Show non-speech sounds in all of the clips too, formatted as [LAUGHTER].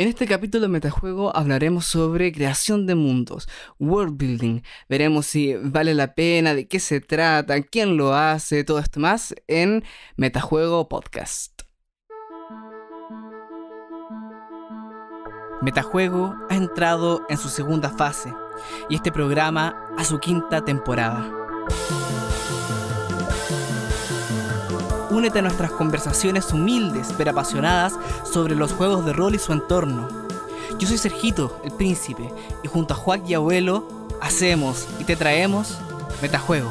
En este capítulo de Metajuego hablaremos sobre creación de mundos, world building. Veremos si vale la pena, de qué se trata, quién lo hace, todo esto más en Metajuego Podcast. Metajuego ha entrado en su segunda fase y este programa a su quinta temporada. Únete a nuestras conversaciones humildes pero apasionadas sobre los juegos de rol y su entorno. Yo soy Sergito, el príncipe, y junto a Juan y Abuelo hacemos y te traemos Metajuego.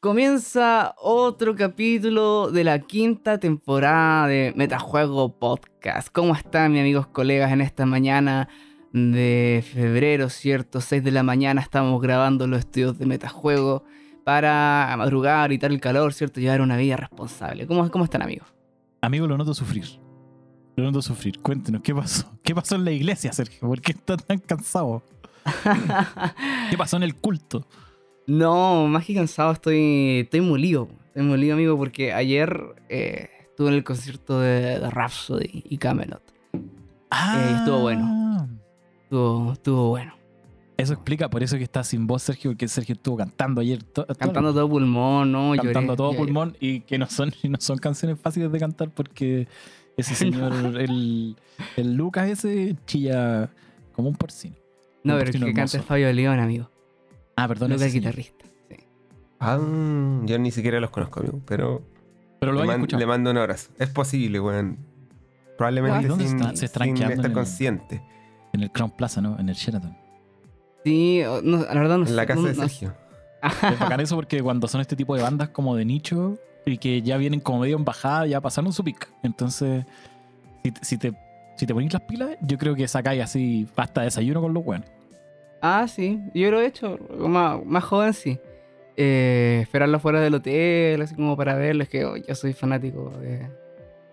Comienza otro capítulo de la quinta temporada de Metajuego Podcast. ¿Cómo están mis amigos colegas en esta mañana de febrero, cierto? 6 de la mañana estamos grabando los estudios de Metajuego para madrugar, evitar el calor, cierto, llevar una vida responsable. ¿Cómo, cómo están amigos? Amigo, lo noto sufrir. Lo noto sufrir. Cuéntenos, ¿qué pasó? ¿Qué pasó en la iglesia, Sergio? ¿Por qué está tan cansado? ¿Qué pasó en el culto? [LAUGHS] No, más que cansado, estoy, estoy molido. Estoy molido, amigo, porque ayer eh, estuve en el concierto de, de Rhapsody y Camelot. Ah, estuvo bueno. Estuvo, estuvo bueno. Eso explica por eso que está sin voz, Sergio, porque Sergio estuvo cantando ayer. to- Cantando todo pulmón, ¿no? cantando Lloré, todo lloré. pulmón y que no son, y [LAUGHS] no son canciones fáciles de cantar porque ese [LAUGHS] señor, el, el Lucas ese, chilla como un porcino. No, un pero el que porcino canta es. Fabio León, amigo. Ah, perdón. Lucas señor. guitarrista. Sí. Ah, yo ni siquiera los conozco, amigo, pero Pero lo le, man- escuchado. le mando un abrazo. Es posible, weón. Probablemente ¿Dónde sin, está? Se sin estar el- consciente. En el Crown Plaza, ¿no? En el Sheraton. Sí, no, la verdad no sé. En la casa no- de no- Sergio. Es bacán eso porque cuando son este tipo de bandas como de nicho y que ya vienen como medio en bajada, ya pasaron su pick. Entonces, si, te- si te, si te pones las pilas, yo creo que sacáis así hasta desayuno con los buenos. Ah, sí, yo lo he hecho. Más, más joven, sí. Eh, esperarlo fuera del hotel, así como para verlo. Es que oh, yo soy fanático de.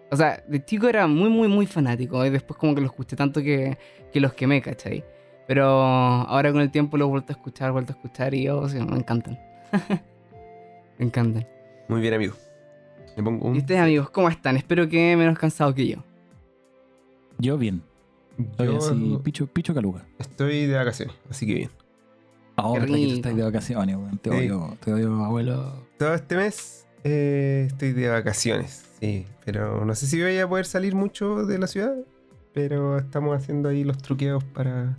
O sea, de chico era muy, muy, muy fanático. Y después, como que lo escuché tanto que, que los quemé, ¿cachai? Pero ahora con el tiempo lo he vuelto a escuchar, vuelto a escuchar y oh, sí, me encantan. [LAUGHS] me encantan. Muy bien, amigo. Le pongo un. ¿Y ustedes, amigos, cómo están? Espero que menos cansados que yo. Yo bien. Estoy Yo así, picho, picho caluga. estoy de vacaciones, así que bien. Ahora que tú estás de vacaciones, weón. Te Sí. odio, te odio, abuelo. Todo este mes eh, estoy de vacaciones, sí. Pero no sé si voy a poder salir mucho de la ciudad. Pero estamos haciendo ahí los truqueos para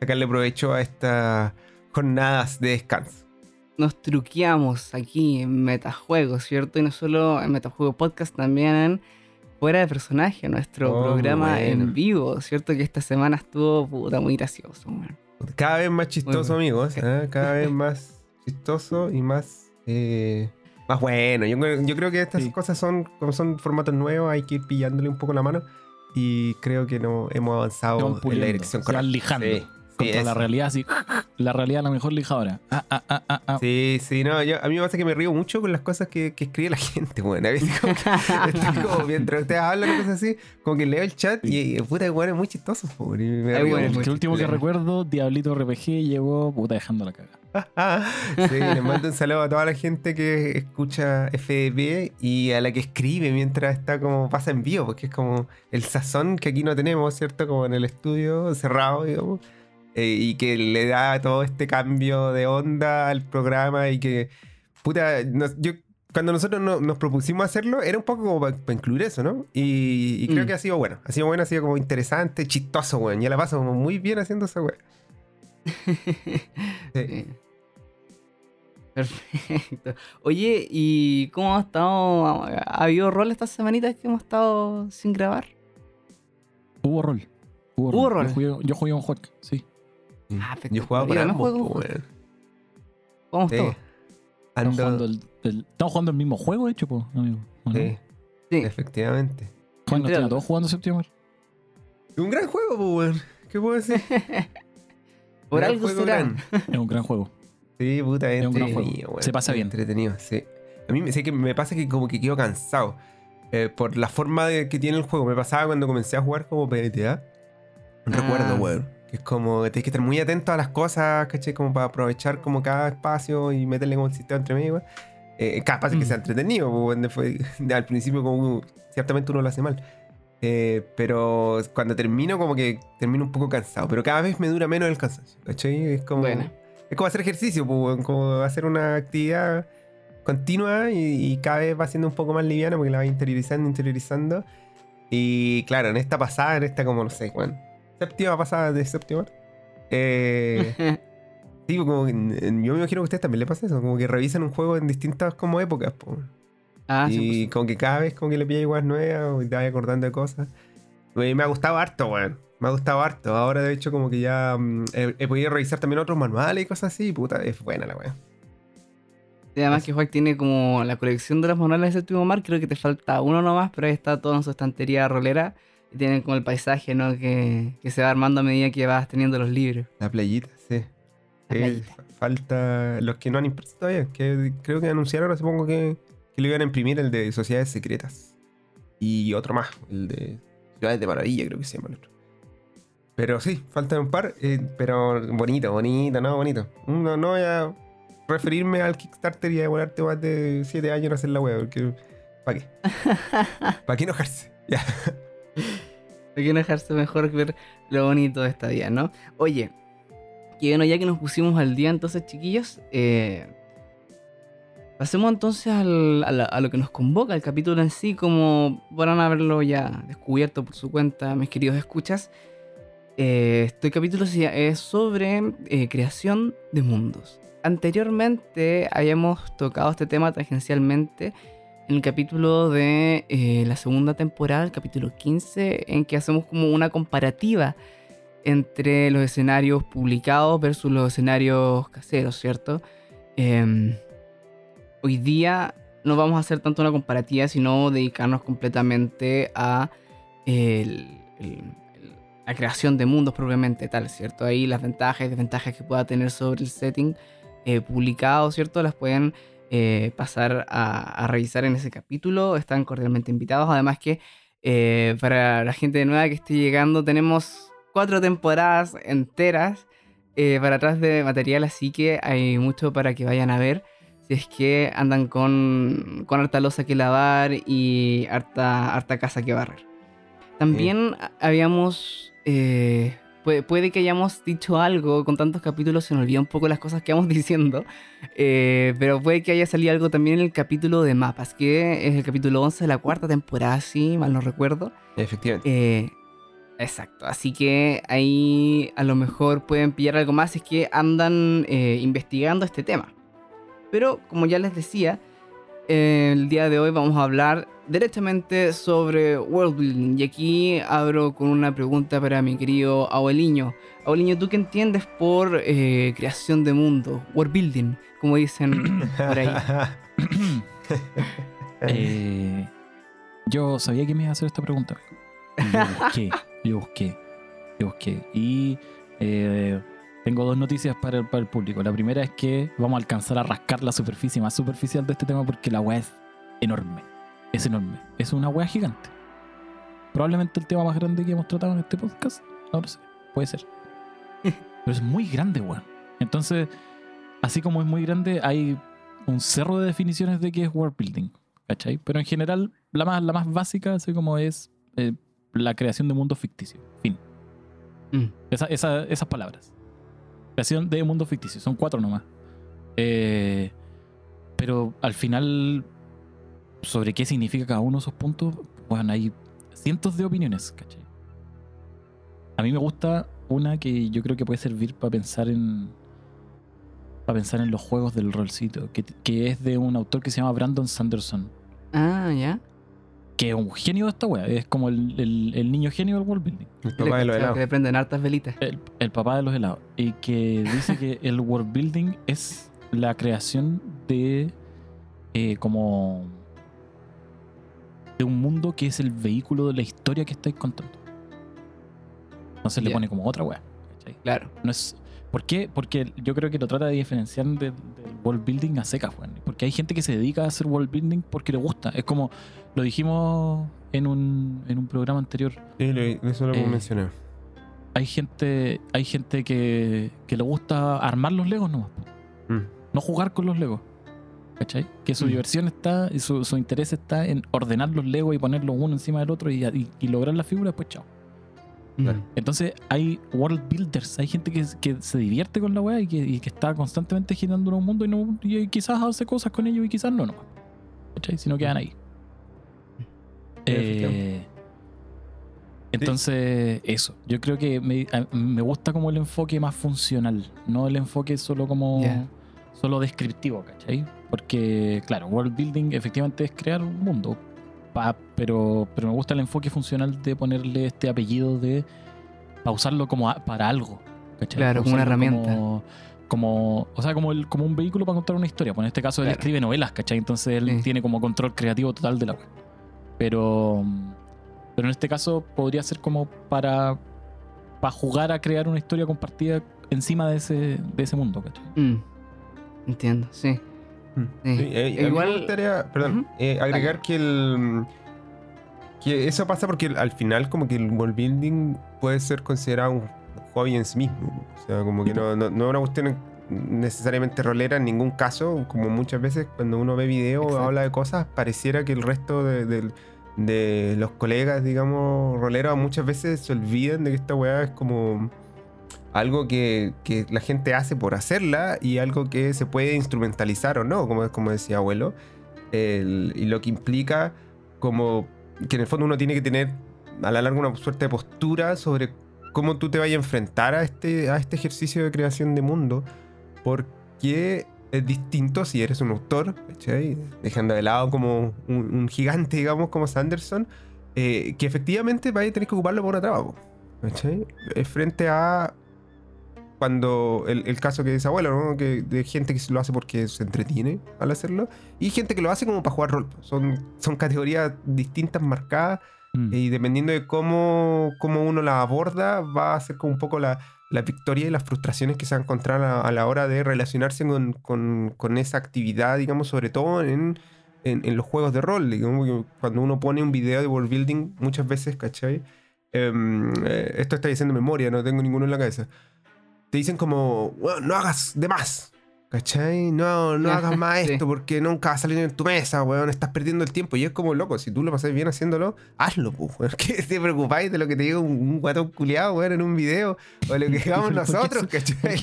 sacarle provecho a estas jornadas de descanso. nos truqueamos aquí en Metajuego, ¿cierto? Y no solo en Metajuego Podcast, también en Fuera de Personaje, nuestro Oh, programa bueno. en vivo, ¿cierto? Que esta semana estuvo puta muy gracioso, man. Cada vez más chistoso, amigos. ¿eh? Cada vez más chistoso y más. eh, más bueno. Yo, creo- yo creo que estas Sí. cosas son, como son formatos nuevos, hay que ir pillándole un poco la mano. Y creo que no hemos avanzado en la dirección correcta. lijando. Sí, sí, Contra la realidad, así. La realidad la mejor lijadora. Ah, ah, ah, ah, ah. Sí, sí, no, yo- a mí me pasa que me río mucho con las cosas que, que escribe la [LAUGHS] gente, bueno. A veces como que estoy [LAUGHS] como mientras ustedes hablan cosas así, como que leo el chat y, puta, bueno, es muy chistoso, po, y me Ay, bueno. El último que recuerdo, Diablito RPG llegó puta dejando la caga. [LAUGHS] Sí, les mando un saludo a toda la gente que escucha FDP y a la que escribe mientras está como pasa en vivo, porque es como el sazón que aquí no tenemos, ¿cierto? Como en el estudio cerrado, digamos. Eh, y que le da todo este cambio de onda al programa y que, puta, nos- yo cuando nosotros no- nos propusimos hacerlo, era un poco como para incluir eso, ¿no? Y, y creo Mm. que ha sido bueno. Ha sido bueno, ha sido como interesante, chistoso, weón. Ya la paso como muy bien haciendo esa weón. [LAUGHS] Sí. Perfecto. Oye, ¿y cómo ha estado? ¿Ha habido rol estas semanitas que hemos estado sin grabar? Hubo rol. Hubo, Hubo rol. rol. Yo jugué, yo jugué un juego, sí. Ah, Yo jugaba no ambos, juego weón. Vamos Sí. todos. Estamos Ando- jugando el, el- estamos jugando el mismo juego, de hecho, po, amigo. Sí, Sí. efectivamente. Bueno, están todos jugando septiembre. Un gran juego, po, weón. ¿Qué puedo decir? [LAUGHS] Por Gran algo juego, será. gran. Es un gran juego. Sí, puta, es Es un gran entretenido, juego. weón. Se pasa bien. Entretenido, sí. A mí me, sé que me pasa que como que quedo cansado. eh, por la forma de- que tiene el juego. Me pasaba cuando comencé a jugar como PBTA. Un Ah. recuerdo, weón. Que es como, tienes que estar muy atento a las cosas, ¿cachai? Como para aprovechar como cada espacio y meterle como el sistema entre medio, weón. Eh, de que Mm. sea entretenido, pues, fue- [LAUGHS] al principio como ciertamente uno lo hace mal. Eh, pero cuando termino como que termino un poco cansado, pero cada vez me dura menos el cansancio, ¿cachai? Es como, Bueno. es como hacer ejercicio, pues, weón, como hacer una actividad continua y, y cada vez va siendo un poco más liviana porque la va interiorizando, interiorizando. Y claro, en esta pasada, en esta como, no sé, bueno, séptima pasada de séptima. Eh, [LAUGHS] sí, como que yo me imagino que a ustedes también le pasa eso, como que revisan un juego en distintas como épocas. po. ah, y como que cada vez como que le pillas igual nuevas y te vas acordando de cosas. Y me ha gustado harto, weón. Me ha gustado harto. Ahora, de hecho, como que ya mm, he, he podido revisar también otros manuales y cosas así. Puta, es buena la weón. Además que Juan tiene como la colección de los manuales de séptimo mar, creo que te falta uno nomás, pero ahí está todo en su estantería rolera. Tienen como el paisaje, ¿no? Que, que se va armando a medida que vas teniendo los libros. La playita, sí. La playita. fa- falta los que no han impreso todavía. Que creo que anunciaron ahora, supongo que, que lo iban a imprimir el de Sociedades Secretas. Y otro más, el de Ciudades de Maravilla, creo que se llama el otro. Pero sí, faltan un par, eh, pero bonito, bonito, no, bonito. No, no voy a referirme al Kickstarter y a demorarte más de 7 años en hacer la web, porque ¿para qué? [LAUGHS] ¿Para qué enojarse? Ya. [LAUGHS] Hay que enojarse mejor que ver lo bonito de esta vida, ¿no? Oye, y bueno, ya que nos pusimos al día entonces, chiquillos, eh, pasemos entonces a, lo que nos convoca, el capítulo en sí, como podrán haberlo ya descubierto por su cuenta, mis queridos escuchas. Eh, este capítulo es sobre eh, creación de mundos. Anteriormente habíamos tocado este tema tangencialmente en el capítulo de eh, la segunda temporada, el capítulo 15, en que hacemos como una comparativa entre los escenarios publicados versus los escenarios caseros, ¿cierto? Em, hoy día no vamos a hacer tanto una comparativa, sino dedicarnos completamente a la creación de mundos propiamente tal, ¿cierto? Ahí las ventajas y desventajas que pueda tener sobre el setting eh, publicado, ¿cierto? Las pueden eh, pasar a, a revisar en ese capítulo. Están cordialmente invitados. Además que eh, para la gente nueva que esté llegando, tenemos cuatro temporadas enteras eh, para atrás de material, así que hay mucho para que vayan a ver. Si es que andan con, con harta losa que lavar y harta, harta casa que barrer. También habíamos... eh, puede, puede que hayamos dicho algo, con tantos capítulos se nos olvida un poco las cosas que vamos [LAUGHS] diciendo, eh, pero puede que haya salido algo también en el capítulo de mapas, que es el capítulo 11 de la cuarta temporada, si mal no recuerdo. Efectivamente. Eh, exacto, así que ahí a lo mejor pueden pillar algo más es que andan eh, investigando este tema. Pero como ya les decía, el día de hoy vamos a hablar directamente sobre world building. Y aquí abro con una pregunta para mi querido abueliño. Abueliño, ¿tú qué entiendes por eh, creación de mundo? World building, como dicen [COUGHS] por ahí. [COUGHS] Eh, yo sabía que me iba a hacer esta pregunta. Yo busqué, yo busqué, yo busqué. Y eh, tengo dos noticias para el, para el público. La primera es que vamos a alcanzar a rascar la superficie más superficial de este tema porque la weá es enorme. Es enorme. Es una weá gigante. Probablemente el tema más grande que hemos tratado en este podcast. No lo sé. Puede ser. [LAUGHS] Pero es muy grande, weón. Entonces, así como es muy grande, hay un cerro de definiciones de qué es world building. ¿Cachai? Pero en general, la más, la más básica, así como es eh, la creación de mundos ficticios. Fin. Mm. Esa- esa- esas palabras. Creación de mundos ficticios. Son cuatro nomás. Eh, pero al final, sobre qué significa cada uno de esos puntos, bueno, hay cientos de opiniones, ¿cachai? A mí me gusta una que yo creo que puede servir para pensar en. Para pensar en los juegos del rolcito, que, que es de un autor que se llama Brandon Sanderson, Ah, ya. Que es un genio de esta wea, es como el, el- el niño genio del world building. El papá de los Que helados. le prenden hartas velitas. El, el papá de los helados. Y que dice que el world building es la creación de eh, como de un mundo que es el vehículo de la historia que estáis contando. Entonces le Ya. pone como otra wea. ¿cachai? Claro. No es. ¿Por qué? Porque yo creo que lo trata de diferenciar del, del world building a secas, weón. Porque hay gente que se dedica a hacer world building porque le gusta. Es como lo dijimos en un, en un programa anterior. Sí, eso lo Eh, mencioné. hay gente, hay gente que, que le gusta armar los legos nomás. Mm. No jugar con los legos. ¿Cachai? Que su Mm. diversión está, y su, su interés está en ordenar los legos y ponerlos uno encima del otro y, y- y lograr la figura, pues chao. Claro. Entonces hay world builders, hay gente que, que se divierte con la weá y que, y que está constantemente girando un mundo y, no, y quizás hace cosas con ellos y quizás no, no. ¿Cachai? Si no quedan ahí. Eh, entonces, eso. Yo creo que me, me gusta como el enfoque más funcional, no el enfoque solo como solo descriptivo, ¿cachai? Porque, claro, world building efectivamente es crear un mundo. Pa- pero, pero me gusta el enfoque funcional de ponerle este apellido de pausarlo como a- para algo. ¿cachai? Claro, como una herramienta. Como, como- o sea, como, el, como un vehículo para contar una historia. Pues en este caso él Claro. escribe novelas, ¿cachai? Entonces él Sí. tiene como control creativo total de la web. Pero, pero en este caso podría ser como para, para jugar a crear una historia compartida encima de ese, de ese mundo, ¿cachai? Mm. Entiendo, sí. Eh, a mí Igual- me gustaría, perdón, eh, agregar que el que eso pasa porque al final como que el world building puede ser considerado un hobby en sí mismo. O sea, como que no, no, no es una cuestión necesariamente rolera en ningún caso, como muchas veces cuando uno ve videos o habla de cosas, pareciera que el resto de, del- de los colegas, digamos, roleros muchas veces se olvidan de que esta weá es como algo que, que la gente hace por hacerla y algo que se puede instrumentalizar o no, como, como decía abuelo. El- y lo que implica como que en el fondo uno tiene que tener a la larga una suerte de postura sobre cómo tú te vayas a enfrentar a este, a este ejercicio de creación de mundo, porque es distinto si eres un autor, dejando de lado como un, gigante, digamos, como Sanderson, eh, que efectivamente vaya a tener que ocuparlo por una traba. Eh, Frente a cuando el, el caso que dice abuelo, ¿no? Que de gente que lo hace porque se entretiene al hacerlo y gente que lo hace como para jugar rol. Son, son categorías distintas marcadas Mm. y dependiendo de cómo, cómo uno la aborda, va a ser como un poco la, la victoria y las frustraciones que se va a encontrar a, a la hora de relacionarse con, con- con esa actividad, digamos, sobre todo en, en- en los juegos de rol. Digamos, cuando uno pone un video de world building, muchas veces, ¿cachai? Eh, esto está diciendo memoria, no tengo ninguno en la cabeza. Te dicen como, "Bueno, no hagas de más. ¿Cachai? No, no hagas más Sí. esto porque nunca va a salir en tu mesa, weón. Estás perdiendo el tiempo. Y es como loco, si tú lo pasas bien haciéndolo, hazlo, pues, weón. [LAUGHS] ¿Qué te preocupáis de lo que te diga un, un guatón culiado, weón, en un video? O lo que [LAUGHS] digamos ¿Por qué nosotros, ¿cachai? ¿Por qué,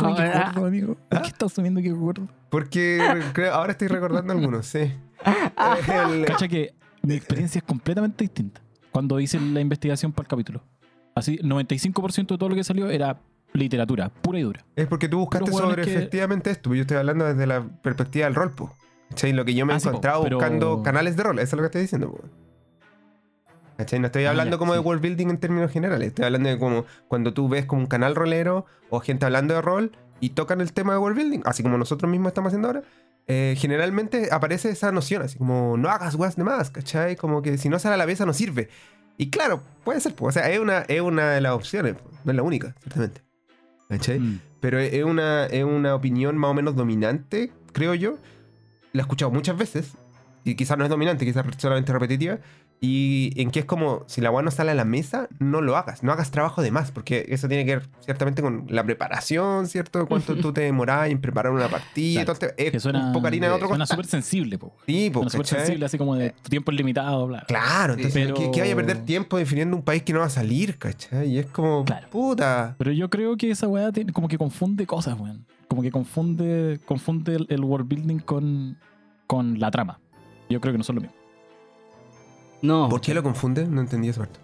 por qué que [LAUGHS] gordo, amigo? ¿Por qué estás asumiendo que es gordo? Porque creo- ahora estoy recordando algunos, sí. El- Cacha que mi experiencia es completamente distinta. Cuando hice la investigación para el capítulo. Así, 95% de todo lo que salió era literatura, pura y dura. es porque tú buscaste sobre que- efectivamente esto. Yo estoy hablando desde la perspectiva del rol, po. ¿Cachai? Lo que yo me he Ah, sí, po, encontrado pero- buscando canales de rol. Eso es lo que estoy diciendo, po. ¿Cachai? No estoy Ah, hablando ya, como de world building en términos generales. Estoy hablando de como cuando tú ves como un canal rolero o gente hablando de rol y tocan el tema de world building, así como nosotros mismos estamos haciendo ahora. eh, generalmente aparece esa noción, así como no hagas weas de más, ¿cachai? Como que si no sale a la mesa no sirve. Y claro, puede ser, pues, o sea, es una, es una de las opciones, no es la única, ciertamente. ¿Cachai? Mm. Pero es una, es una opinión más o menos dominante, creo yo. La he escuchado muchas veces. Y quizás no es dominante, quizás es solamente repetitiva. Y en que es como, si la agua no sale a la mesa, no lo hagas. No hagas trabajo de más. Porque eso tiene que ver ciertamente con la preparación, ¿cierto? Cuánto tú te demorás en preparar una partida. Claro, todo este- es Que suena, un poco harina de otro suena súper sensible, po. Sí, Suena súper sensible, así como de tu tiempo es limitado, bla. Claro, entonces, pero- ¿qué, qué vaya a perder tiempo definiendo un país que no va a salir, ¿cachai? Y es como, Claro. puta. Pero yo creo que esa weá tiene- como que confunde cosas, weón. Como que confunde, confunde el, el world building con, con la trama. Yo creo que no son lo mismo. No. ¿Por qué lo confunde? No entendí esa parte.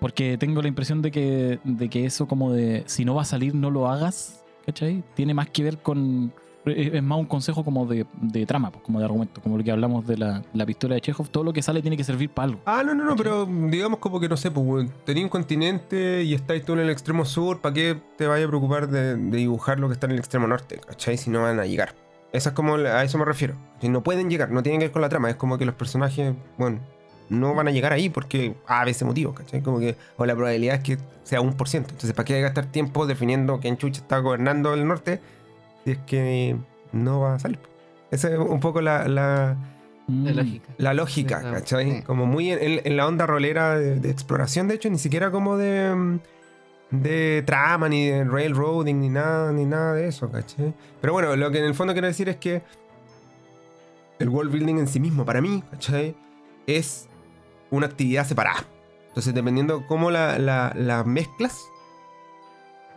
Porque tengo la impresión de que, de que eso como de si no va a salir, no lo hagas, ¿cachai? Tiene más que ver con... Es es más un consejo como de, de trama, pues, como de argumento, como lo que hablamos de la, la pistola de Chekhov. Todo lo que sale tiene que servir para algo. Ah, no, no, no, ¿Cachai? pero digamos como que no sé, pues, tenía un continente y estáis tú en el extremo sur, ¿para qué te vayas a preocupar de, de dibujar lo que está en el extremo norte? ¿Cachai? Si no van a llegar. Eso es como, a eso me refiero. Si no pueden llegar, no tienen que ver con la trama, es como que los personajes, bueno, no van a llegar ahí porque a veces motivo, ¿cachai? Como que, o la probabilidad es que sea un por ciento. Entonces, ¿para qué gastar tiempo definiendo quién chucha está gobernando el norte si es que no va a salir? Esa es un poco la- la, La Mm. lógica. la lógica, Sí. ¿cachai? Sí. Como muy en, la onda rolera de, de exploración, de hecho, ni siquiera como de, de trama, ni de railroading, ni nada, ni nada de eso, ¿cachai? Pero bueno, lo que en el fondo quiero decir es que el world building en sí mismo, para mí, ¿cachai? Es una actividad separada. Entonces, dependiendo cómo la, la, la mezclas,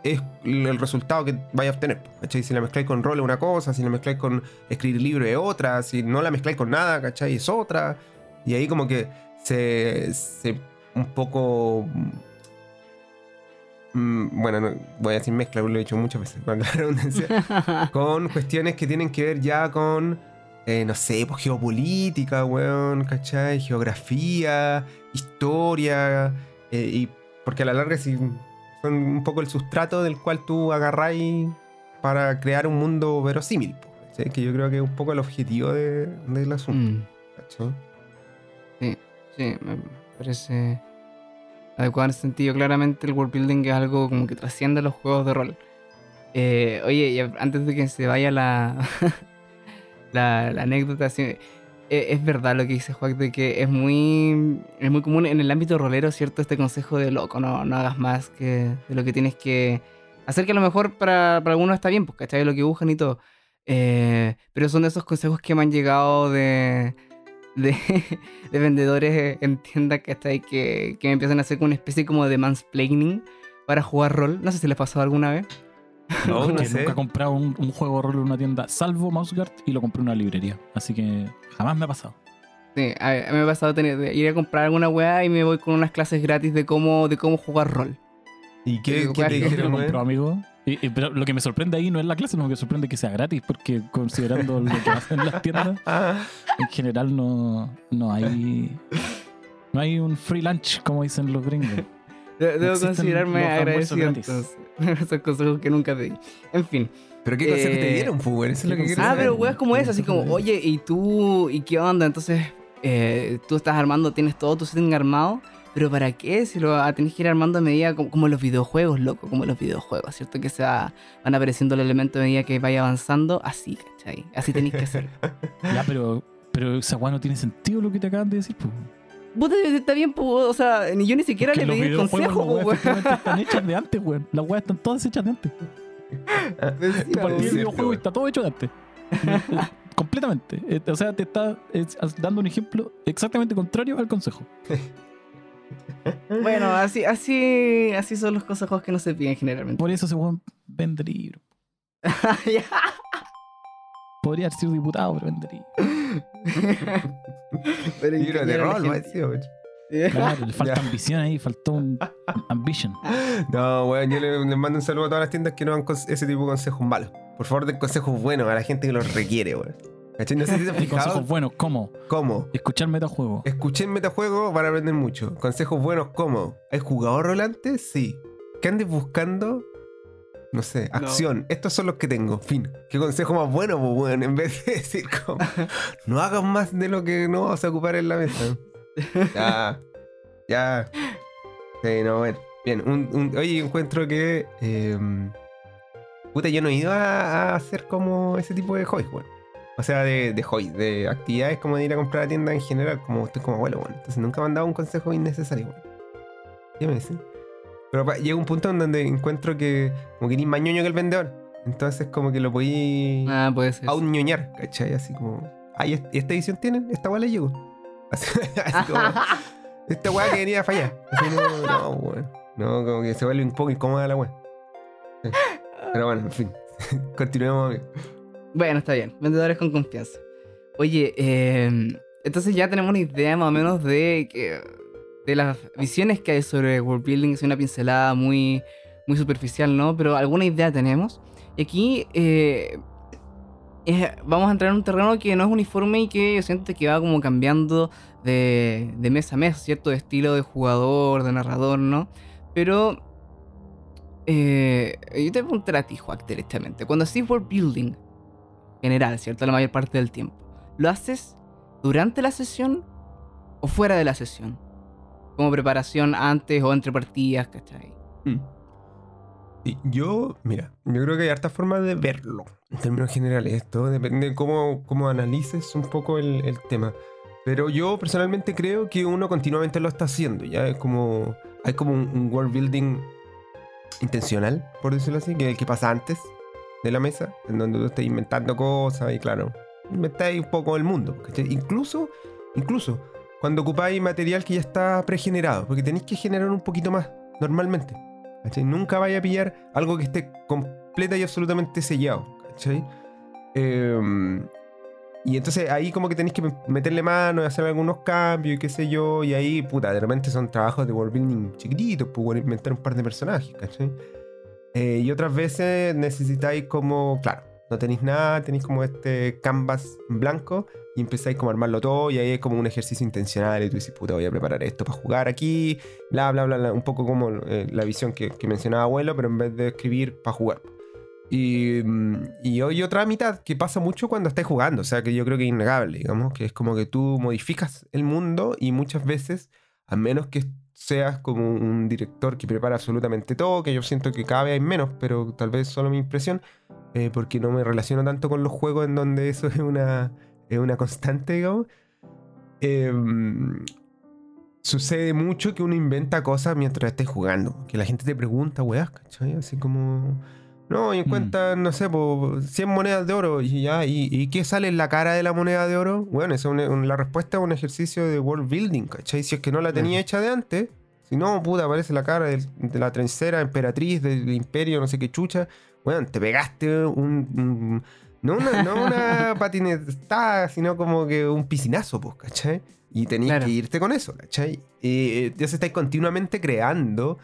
es el resultado que vaya a obtener. ¿cachai? Si la mezcláis con rol es una cosa, si la mezcláis con escribir libro es otra, si no la mezcláis con nada, ¿cachai? Es otra. Y ahí como que se, se un poco... mm, Bueno, no- voy a decir mezcla, lo he dicho muchas veces, con la redundancia, [LAUGHS] con cuestiones que tienen que ver ya con, eh, no sé, pues geopolítica, weón, ¿cachai? Geografía, historia, eh, y porque a la larga sí son un poco el sustrato del cual tú agarráis para crear un mundo verosímil. Que yo creo que es un poco el objetivo de- del asunto, Mm, ¿cachai? sí, me parece adecuado en ese sentido. Claramente el world building es algo como que trasciende los juegos de rol. Eh, oye, y antes de que se vaya la, [LAUGHS] la, la anécdota, sí, eh, es verdad lo que dice Juan de que es muy, es muy común en el ámbito rolero, ¿cierto? Este consejo de loco, no, no hagas más que de lo que tienes que hacer, que a lo mejor para, para algunos está bien, pues, ¿cachai? Lo que buscan y todo. Eh, pero son esos consejos que me han llegado de, de, [LAUGHS] de vendedores en tiendas, ¿cachai? Que, que me empiezan a hacer como una especie como de mansplaining para jugar rol. No sé si les pasó alguna vez. No, no sé. nunca he comprado un, un juego de rol en una tienda, salvo Mouseguard, y lo compré en una librería. Así que jamás me ha pasado. Sí, a, a mí me ha pasado tener, de ir a comprar alguna weá y me voy con unas clases gratis de cómo, de cómo jugar rol. ¿Y qué, Digo, qué te dijeron, compró, amigo. Y- y- pero lo que me sorprende ahí no es la clase, sino que sorprende que sea gratis, porque considerando lo que hacen las [LAUGHS] tiendas, en general no, no hay. No hay un free lunch, como dicen los gringos. De- Debo Existen considerarme agradecido. [LAUGHS] Esos consejos que nunca pedí. En fin. ¿Pero qué consejo te Eh, dieron, pues, weón? Eso es lo que ¿qué quiero Ah, saber. pero weas como esa, así como, oye, ¿y tú? ¿Y qué onda? Entonces, eh, tú estás armando, tienes todo tu setting armado, pero ¿para qué? Si lo ah, tenés que ir armando a medida como, como los videojuegos, loco, como los videojuegos, ¿cierto? Que se va- van apareciendo los elementos a medida que vaya avanzando, así, ¿cachai? Así tenéis que hacerlo. [LAUGHS] Ya, pero, pero esa no tiene sentido lo que te acaban de decir, pues. Puta, está bien, pues, o sea, ni yo ni siquiera Porque le pedí el consejo, las pues, weas efectivamente están hechas de antes, weón. Las weas están todas hechas de antes. weón. Tú partí es el cierto, videojuego y weón. está todo hecho de antes. [LAUGHS] Completamente. Eh, O sea, te está dando un ejemplo exactamente contrario al consejo. [LAUGHS] Bueno, así, así, así son los consejos que no se piden generalmente. Por eso ese weón vende libros. [LAUGHS] Podría haber sido diputado, pero vende libros. Pero Libro de rol, weón. Claro, le falta Ya. ambición ahí, faltó un ambition. No, weón, yo le- les mando un saludo a todas las tiendas que no dan ese tipo de consejos malos. Por favor, den consejos buenos a la gente que los requiere, weón. No sé si Y consejos buenos, ¿cómo? cómo. Escuchar metajuego. Escuchen metajuegos, van a aprender mucho. Consejos buenos, ¿cómo? ¿Has jugado rol antes? Sí. ¿Qué andes buscando? No sé, acción. Estos son los que tengo. Fin. ¿Qué consejo más bueno, pues, weón? En vez de decir como, [LAUGHS] no hagas más de lo que no vas a ocupar en la mesa. Ya. Ya. Sí, no, bueno. Bien, un, un- oye, encuentro que. eh, puta, yo no he ido a, a hacer como ese tipo de hobbies, weón. O sea, de, de hobbies, de actividades como de ir a comprar a tienda en general, como estoy como abuelo, weón. Entonces nunca me han dado un consejo innecesario, weón. Ya me dicen. Pero llega un punto en donde encuentro que como que eres más ñoño que el vendedor. Entonces como que lo podí Ah, puede ser. aún ñoñar, ¿cachai? Así como, ay, ¿est- ¿esta edición tienen? Esta weá le llegó. [LAUGHS] Así, así como, [LAUGHS] esta weá que venía a fallar. Así, no, [LAUGHS] no, weón. No, como que se vuelve un poco incómoda la weá. Sí. Pero bueno, en fin. Continuemos, amigo. Bueno, está bien. Vendedores con confianza. Oye, eh, entonces ya tenemos una idea más o menos de que de las visiones que hay sobre world building. Es una pincelada muy, muy superficial, ¿no? Pero alguna idea tenemos. Y aquí eh, vamos a entrar en un terreno que no es uniforme y que yo siento que va como cambiando de, de mes a mes, ¿cierto? De estilo de jugador, de narrador, ¿no? Pero eh, yo te preguntar a ti, Juan, directamente. Cuando haces world building, general, ¿cierto? La mayor parte del tiempo. ¿Lo haces durante la sesión o fuera de la sesión? Como preparación antes o entre partidas, ¿cachai? Sí, yo, mira, yo creo que hay hartas formas de verlo. En términos generales, esto depende de cómo, cómo analices un poco el, el tema. Pero yo personalmente creo que uno continuamente lo está haciendo. Ya es como. Hay como un, world building intencional, por decirlo así, que, que pasa antes de la mesa, en donde tú estás inventando cosas y claro, inventáis un poco el mundo. Incluso, incluso cuando ocupáis material que ya está pregenerado, porque tenéis que generar un poquito más normalmente. Nunca vaya a pillar algo que esté completa y absolutamente sellado. ¿cachai? Em, y entonces ahí como que tenéis que meterle mano y hacer algunos cambios y qué sé yo. Y ahí, puta, de repente son trabajos de world building chiquititos, pues inventar un par de personajes, ¿cachai? Eh, y otras veces necesitáis como, claro, no tenéis nada, tenéis como este canvas blanco y empezáis como a armarlo todo y ahí es como un ejercicio intencional y tú dices, puta, voy a preparar esto para jugar aquí, bla, bla, bla, un poco como eh, la visión que, mencionaba abuelo, pero en vez de escribir, para jugar. Y, y hay otra mitad que pasa mucho cuando estás jugando, o sea que yo creo que es innegable, digamos, que es como que tú modificas el mundo y muchas veces, a menos que seas como un director que prepara absolutamente todo, que yo siento que cada vez hay menos, pero tal vez solo mi impresión, eh, porque no me relaciono tanto con los juegos en donde eso es una, es una constante, digamos. Em, sucede mucho que uno inventa cosas mientras estés jugando, que la gente te pregunta, weas, ¿cachai? Así como... No, y encuentran, mm. no sé, 100 monedas de oro y ya, ¿y, qué sale en la cara de la moneda de oro? Bueno, esa es la respuesta a un ejercicio de world building, ¿cachai? Si es que no la tenía hecha de antes, si no, puta, aparece la cara de, la trencera emperatriz del imperio, no sé qué chucha. Bueno, te pegaste un. no una, no una [LAUGHS] patineta, sino como que un piscinazo, pues, ¿cachai? Y tenías que irte con eso, ¿cachai? Y ya se estáis continuamente creando.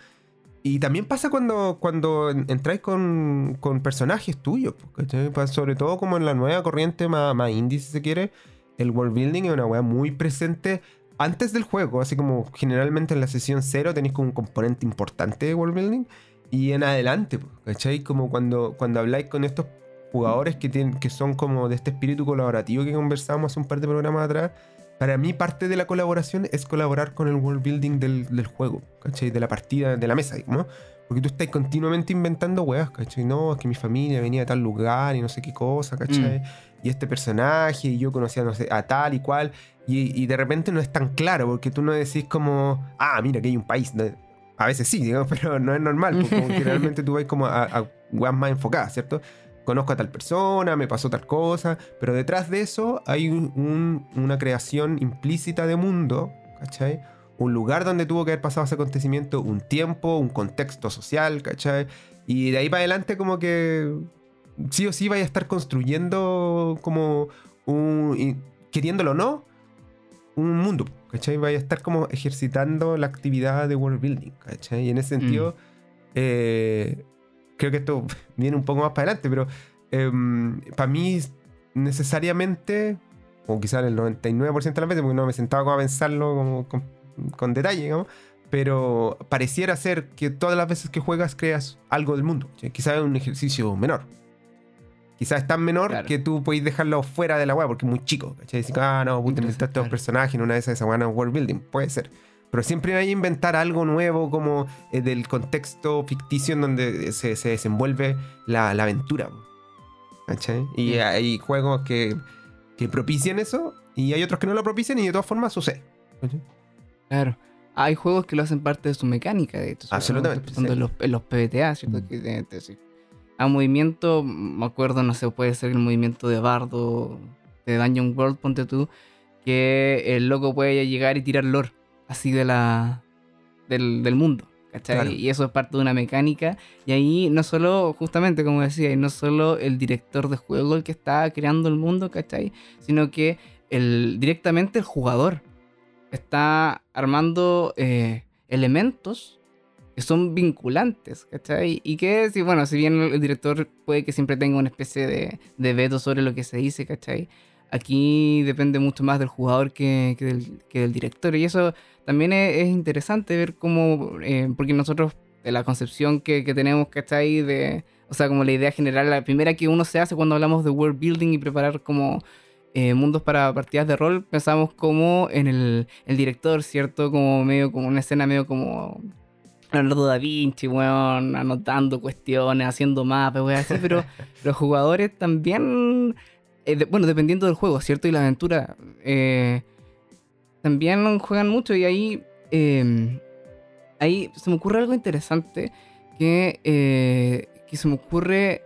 Y también pasa cuando, cuando entráis con, con personajes tuyos, ¿cachai? Sobre todo como en la nueva corriente más, más indie, si se quiere. El world building es una weá muy presente antes del juego, así como generalmente en la sesión 0 tenéis como un componente importante de world building y en adelante, ¿cachai? Como cuando, cuando habláis con estos jugadores que, tienen, que son como de este espíritu colaborativo que conversamos hace un par de programas atrás, para mí parte de la colaboración es colaborar con el world building del, del juego, ¿cachai? De la partida, de la mesa, ¿no? Porque tú estás continuamente inventando weas, ¿cachai? No, es que mi familia venía de tal lugar y no sé qué cosa, ¿cachai? Mm. Y este personaje, y yo conocía, no sé, a tal y cual. Y, de repente no es tan claro, porque tú no decís como, ah, mira que hay un país. A veces sí, digamos, [LAUGHS] pero no es normal, porque [LAUGHS] realmente tú vas como a, a más enfocadas, ¿cierto? Conozco a tal persona, me pasó tal cosa, pero detrás de eso hay una creación implícita de mundo, ¿cachai? Un lugar donde tuvo que haber pasado ese acontecimiento, un tiempo, un contexto social, ¿cachai? Y de ahí para adelante como que sí o sí vaya a estar construyendo como un... queriéndolo o no, un mundo, ¿cachai? Vaya a estar como ejercitando la actividad de world building, ¿cachai? Y en ese sentido, mm. eh, creo que esto [LAUGHS] viene un poco más para adelante, pero em, para mí necesariamente, o quizás el 99% de las veces, porque no me sentaba como a pensarlo como con, detalle, digamos, pero pareciera ser que todas las veces que juegas creas algo del mundo. Quizás es un ejercicio menor, Quizás es tan menor que tú podéis dejarlo fuera de la web porque es muy chico. ¿cachai? Decir, ah, no, puta, necesitas estos personajes en una de esas, esa no world building. Puede ser. Pero siempre hay que inventar algo nuevo como eh, del contexto ficticio en donde se, se desenvuelve la, la aventura. ¿cachai? Y hay juegos que, que propician eso y hay otros que no lo propician y de todas formas sucede. Claro. Hay juegos que lo hacen parte de su mecánica, de hecho. Absolutamente. Son de los, los PBTA, ¿cierto? Mm. Que, a movimiento, me acuerdo, no sé, puede ser el movimiento de Bardo, de Dungeon World, ponte tú, que el loco puede llegar y tirar lore, así de la del, mundo. ¿cachai? Y eso es parte de una mecánica. Y ahí no solo, justamente como decía, y no solo el director de juego el que está creando el mundo, ¿cachai? Sino que el, directamente el jugador está armando eh, elementos que son vinculantes, ¿cachai? Y que, si, bueno, si bien el director puede que siempre tenga una especie de, de veto sobre lo que se dice, ¿cachai? Aquí depende mucho más del jugador que, que, del, que del, director. Y eso también es, interesante ver cómo, eh, porque nosotros, de la concepción que, que tenemos, ¿cachai? De, o sea, como la idea general, la primera que uno se hace cuando hablamos de world building y preparar como eh, mundos para partidas de rol, pensamos como en el, el director, ¿cierto? Como medio, como una escena medio como Leonardo da Vinci, weón, anotando cuestiones, haciendo mapas, weón, así, pero [LAUGHS] los jugadores también, eh, bueno, dependiendo del juego, ¿cierto? Y la aventura, eh, también juegan mucho y ahí, em, ahí se me ocurre algo interesante que, eh, que se me ocurre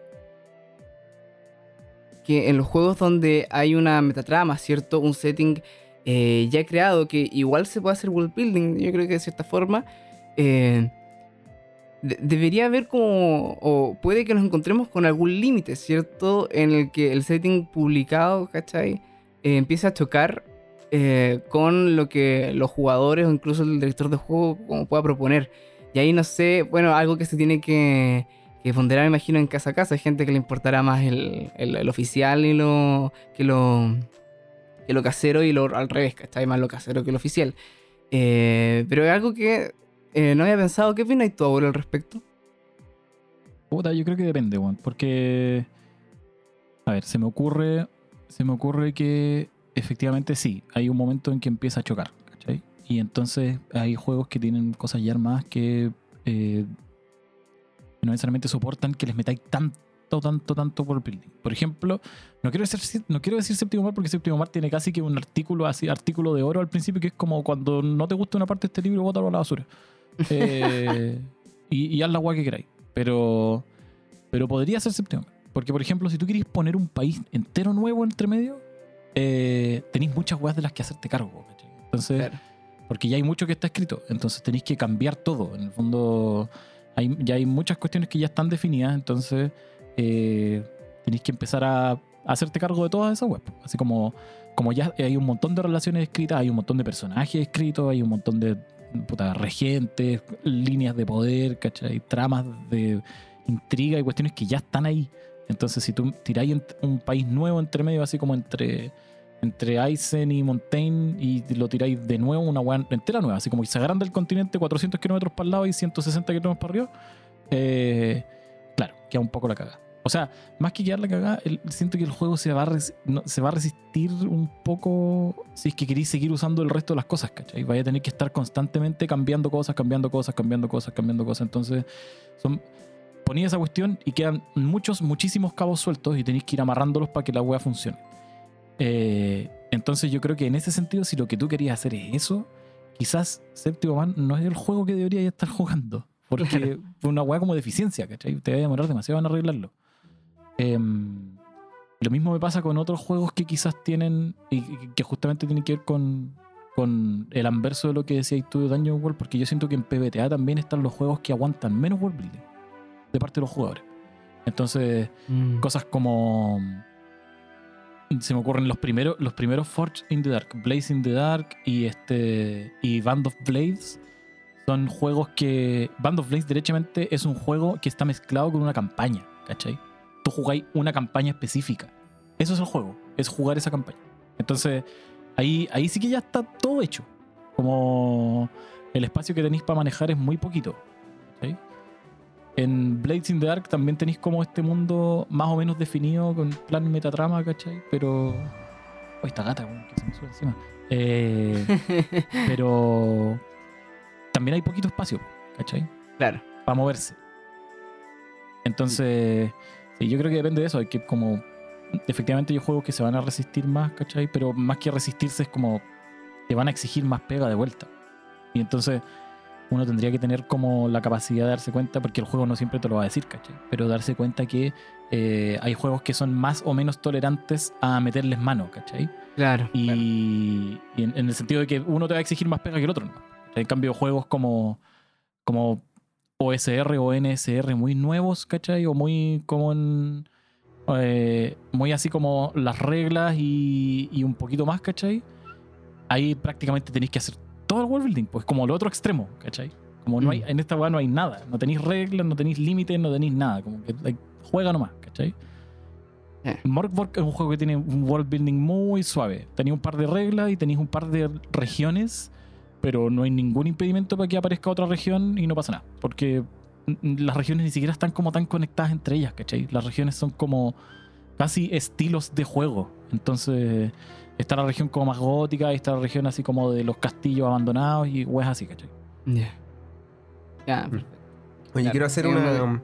que en los juegos donde hay una metatrama, ¿cierto? Un setting eh, ya creado, que igual se puede hacer world building, yo creo que de cierta forma, eh, de- debería haber como, o puede que nos encontremos con algún límite, ¿cierto? En el que el setting publicado, ¿cachai? Eh, empieza a chocar eh, con lo que los jugadores o incluso el director de juego como pueda proponer. Y ahí no sé, bueno, algo que se tiene que, que ponderar, me imagino, en casa a casa. Hay gente que le importará más el, el- oficial y lo, que, lo, que lo casero y lo al revés, ¿cachai? Más lo casero que lo oficial. Eh, pero algo que eh, no había pensado. ¿Qué opinas tú, ahora al respecto? Puta, yo creo que depende, weón. Porque. A ver, se me ocurre. Se me ocurre que efectivamente sí, hay un momento en que empieza a chocar, ¿cachai? Y entonces hay juegos que tienen cosas ya armadas que eh, no necesariamente soportan que les metáis tanto, tanto, tanto por building. Por ejemplo, no quiero decir, no quiero decir séptimo mar porque séptimo mar tiene casi que un artículo así, artículo de oro al principio, que es como cuando no te gusta una parte de este libro, bótalo a la basura. [LAUGHS] Eh, y, y haz la guay que queráis. Pero, pero podría ser séptimo mar. Porque, por ejemplo, si tú querés poner un país entero nuevo entre medio, eh, tenéis muchas weas de las que hacerte cargo. ¿cachai? Entonces, Claro. porque ya hay mucho que está escrito, entonces tenéis que cambiar todo. En el fondo, hay, ya hay muchas cuestiones que ya están definidas, entonces eh, tenéis que empezar a, a hacerte cargo de todas esas webs. Así como, como ya hay un montón de relaciones escritas, hay un montón de personajes escritos, hay un montón de puta, regentes, líneas de poder, ¿cachai? tramas de intriga y cuestiones que ya están ahí. Entonces, si tú tiráis un país nuevo entre medio, así como entre entre Aizen y Montaigne y lo tiráis de nuevo una weá entera nueva, así como que se agarran del continente 400 kilómetros para el lado y 160 kilómetros para arriba, eh, claro, queda un poco la cagada. O sea, más que quedar la cagada, el- siento que el juego se va, a res- no- se va a resistir un poco si es que queréis seguir usando el resto de las cosas, ¿cachai? Vaya a tener que estar constantemente cambiando cosas, cambiando cosas, cambiando cosas, cambiando cosas. Entonces, son, ponía esa cuestión y quedan muchos, muchísimos cabos sueltos y tenéis que ir amarrándolos para que la wea funcione. Eh, entonces yo creo que en ese sentido, si lo que tú querías hacer es eso, quizás Séptimo Man no es el juego que deberías estar jugando. Porque fue una weá como deficiencia, ¿cachai? Te va a demorar demasiado en arreglarlo. Em, lo mismo me pasa con otros juegos que quizás tienen, y y que justamente tienen que ver con, con el anverso de lo que decías tú de Dungeon World, porque yo siento que en PBTA también están los juegos que aguantan menos world building de parte de los jugadores. Entonces, Mm. cosas como se me ocurren los primeros los primeros Forge in the Dark Blaze in the Dark y este y Band of Blades son juegos que Band of Blades derechamente es un juego que está mezclado con una campaña ¿cachai? tú jugáis una campaña específica eso es el juego es jugar esa campaña entonces ahí ahí sí que ya está todo hecho como el espacio que tenéis para manejar es muy poquito ¿cachai? En Blades in the Dark también tenéis como este mundo más o menos definido con plan metatrama, ¿cachai? Pero. Oh, esta gata, que se me sube encima. Eh, [LAUGHS] pero. También hay poquito espacio, ¿cachai? Claro. Para moverse. Entonces. Sí, yo creo que depende de eso. Hay que, como. Efectivamente, hay juegos que se van a resistir más, ¿cachai? Pero más que resistirse es como. Te van a exigir más pega de vuelta. Y entonces uno tendría que tener como la capacidad de darse cuenta, porque el juego no siempre te lo va a decir, ¿cachai? Pero darse cuenta que eh, hay juegos que son más o menos tolerantes a meterles mano, ¿cachai? Claro. Y, claro. y en, en el sentido de que uno te va a exigir más pega que el otro, ¿no? En cambio, juegos como, como OSR o NSR muy nuevos, ¿cachai? O muy como en... eh, muy así como las reglas y, y un poquito más, ¿cachai? Ahí prácticamente tenéis que hacer todo el world building, pues como el otro extremo, ¿cachai? Como no hay, Mm. en esta weá no hay nada, no tenéis reglas, no tenéis límites, no tenéis nada, como que like, juega nomás, ¿cachai? Eh. Morkborg es un juego que tiene un world building muy suave. Tenéis un par de reglas y tenéis un par de regiones, pero no hay ningún impedimento para que aparezca otra región y no pasa nada. Porque las regiones ni siquiera están como tan conectadas entre ellas, ¿cachai? Las regiones son como casi estilos de juego. Entonces, está la región como más gótica y está la región así como de los castillos abandonados y weas así, ¿cachai? Ya. Ya, Mm. perfecto. Oye, Claro, quiero hacer una.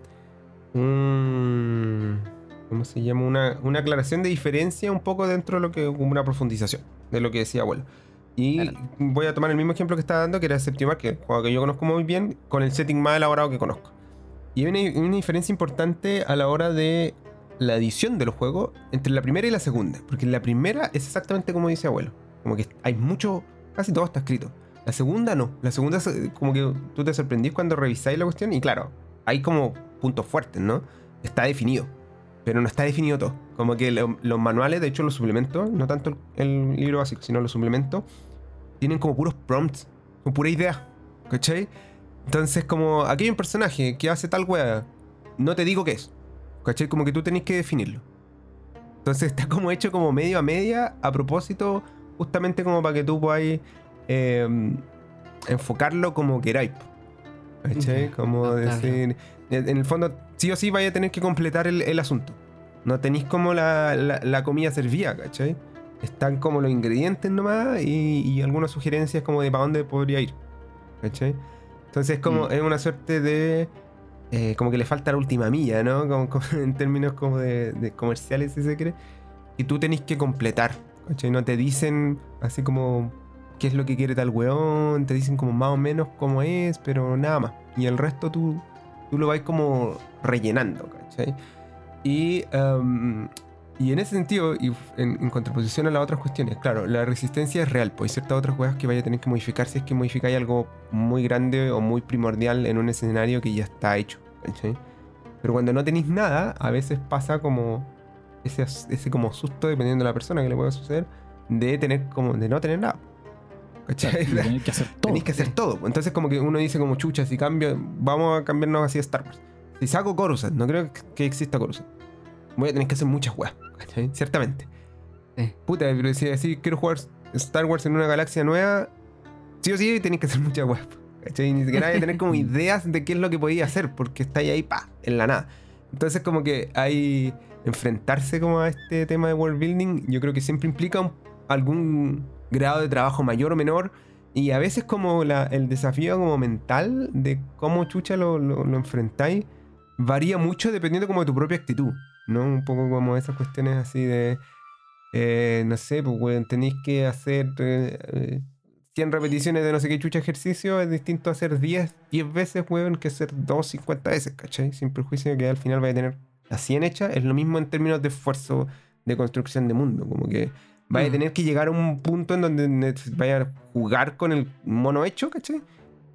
un- ¿Cómo se llama? Una, una aclaración de diferencia un poco dentro de lo que. como una profundización de lo que decía abuelo. Y Claro. voy a tomar el mismo ejemplo que estaba dando, que era Septimar, que es un juego que yo conozco muy bien, con el setting más elaborado que conozco. Y hay una, una diferencia importante a la hora de la edición de los juegos entre la primera y la segunda. Porque la primera es exactamente como dice abuelo. Como que hay mucho, casi todo está escrito. La segunda no. La segunda como que tú te sorprendís cuando revisáis la cuestión y claro, hay como puntos fuertes, ¿no? Está definido. Pero no está definido todo. Como que lo- los manuales, de hecho los suplementos, no tanto el, el libro básico, sino los suplementos, tienen como puros prompts, con pura idea. ¿Cachai? Entonces, como aquí hay un personaje que hace tal wea, no te digo qué es. ¿Cachai? Como que tú tenés que definirlo. Entonces [LAUGHS] está como hecho como medio a media a propósito, justamente como para que tú podáis eh, enfocarlo como queráis. ¿Cachai? Como captarlo. decir, en en el fondo, sí o sí vaya a tener que completar el, el asunto. No tenéis como la, la, la comida servida, ¿cachai? Están como los ingredientes nomás y, y algunas sugerencias como de para dónde podría ir. ¿Cachai? Entonces como Mm. es una suerte de... eh, como que le falta la última milla, ¿no? Como, [LAUGHS] en términos como de, de comerciales, si se quiere. Y tú tenés que completar. ¿Cachai? No te dicen así como qué es lo que quiere tal weón. Te dicen como más o menos cómo es, pero nada más. Y el resto tú, tú lo vas como rellenando, ¿cachai? Y, em, y en ese sentido, y en, en contraposición a las otras cuestiones, claro, la resistencia es real, pues hay ciertas otras cosas que vaya a tener que modificar si es que modificáis algo muy grande o muy primordial en un escenario que ya está hecho, ¿cachai? Pero cuando no tenéis nada, a veces pasa como ese, ese como susto, dependiendo de la persona que le pueda suceder, de tener como de no tener nada. Tener que hacer todo. [LAUGHS] Tenéis que hacer todo. Entonces como que uno dice como chucha, si cambio, vamos a cambiarnos así a Star Wars. Si saco Coruscant, no creo que exista Coruscant. Voy a tener que hacer muchas weas, ¿cachai? Ciertamente. Sí. Puta, pero si quiero jugar Star Wars en una galaxia nueva, sí o sí tenéis que hacer muchas weas. ¿Cachai? Ni siquiera hay que tener como [LAUGHS] ideas de qué es lo que podía hacer, porque estáis ahí, pa, en la nada. Entonces como que hay enfrentarse como a este tema de world building, yo creo que siempre implica un- algún grado de trabajo mayor o menor y a veces como la- el desafío como mental de cómo chucha lo, lo, lo enfrentáis varía mucho dependiendo como de tu propia actitud, ¿no? Un poco como esas cuestiones así de, eh, no sé, pues weón, tenéis que hacer eh, eh, 100 repeticiones de no sé qué chucha ejercicio, es distinto hacer 10, 10 veces, weón, que hacer 2, 50 veces, ¿cachai? Sin perjuicio de que al final vaya a tener las 100 hechas, es lo mismo en términos de esfuerzo de construcción de mundo, como que vaya a Mm. tener que llegar a un punto en donde vaya a jugar con el mono hecho, ¿cachai?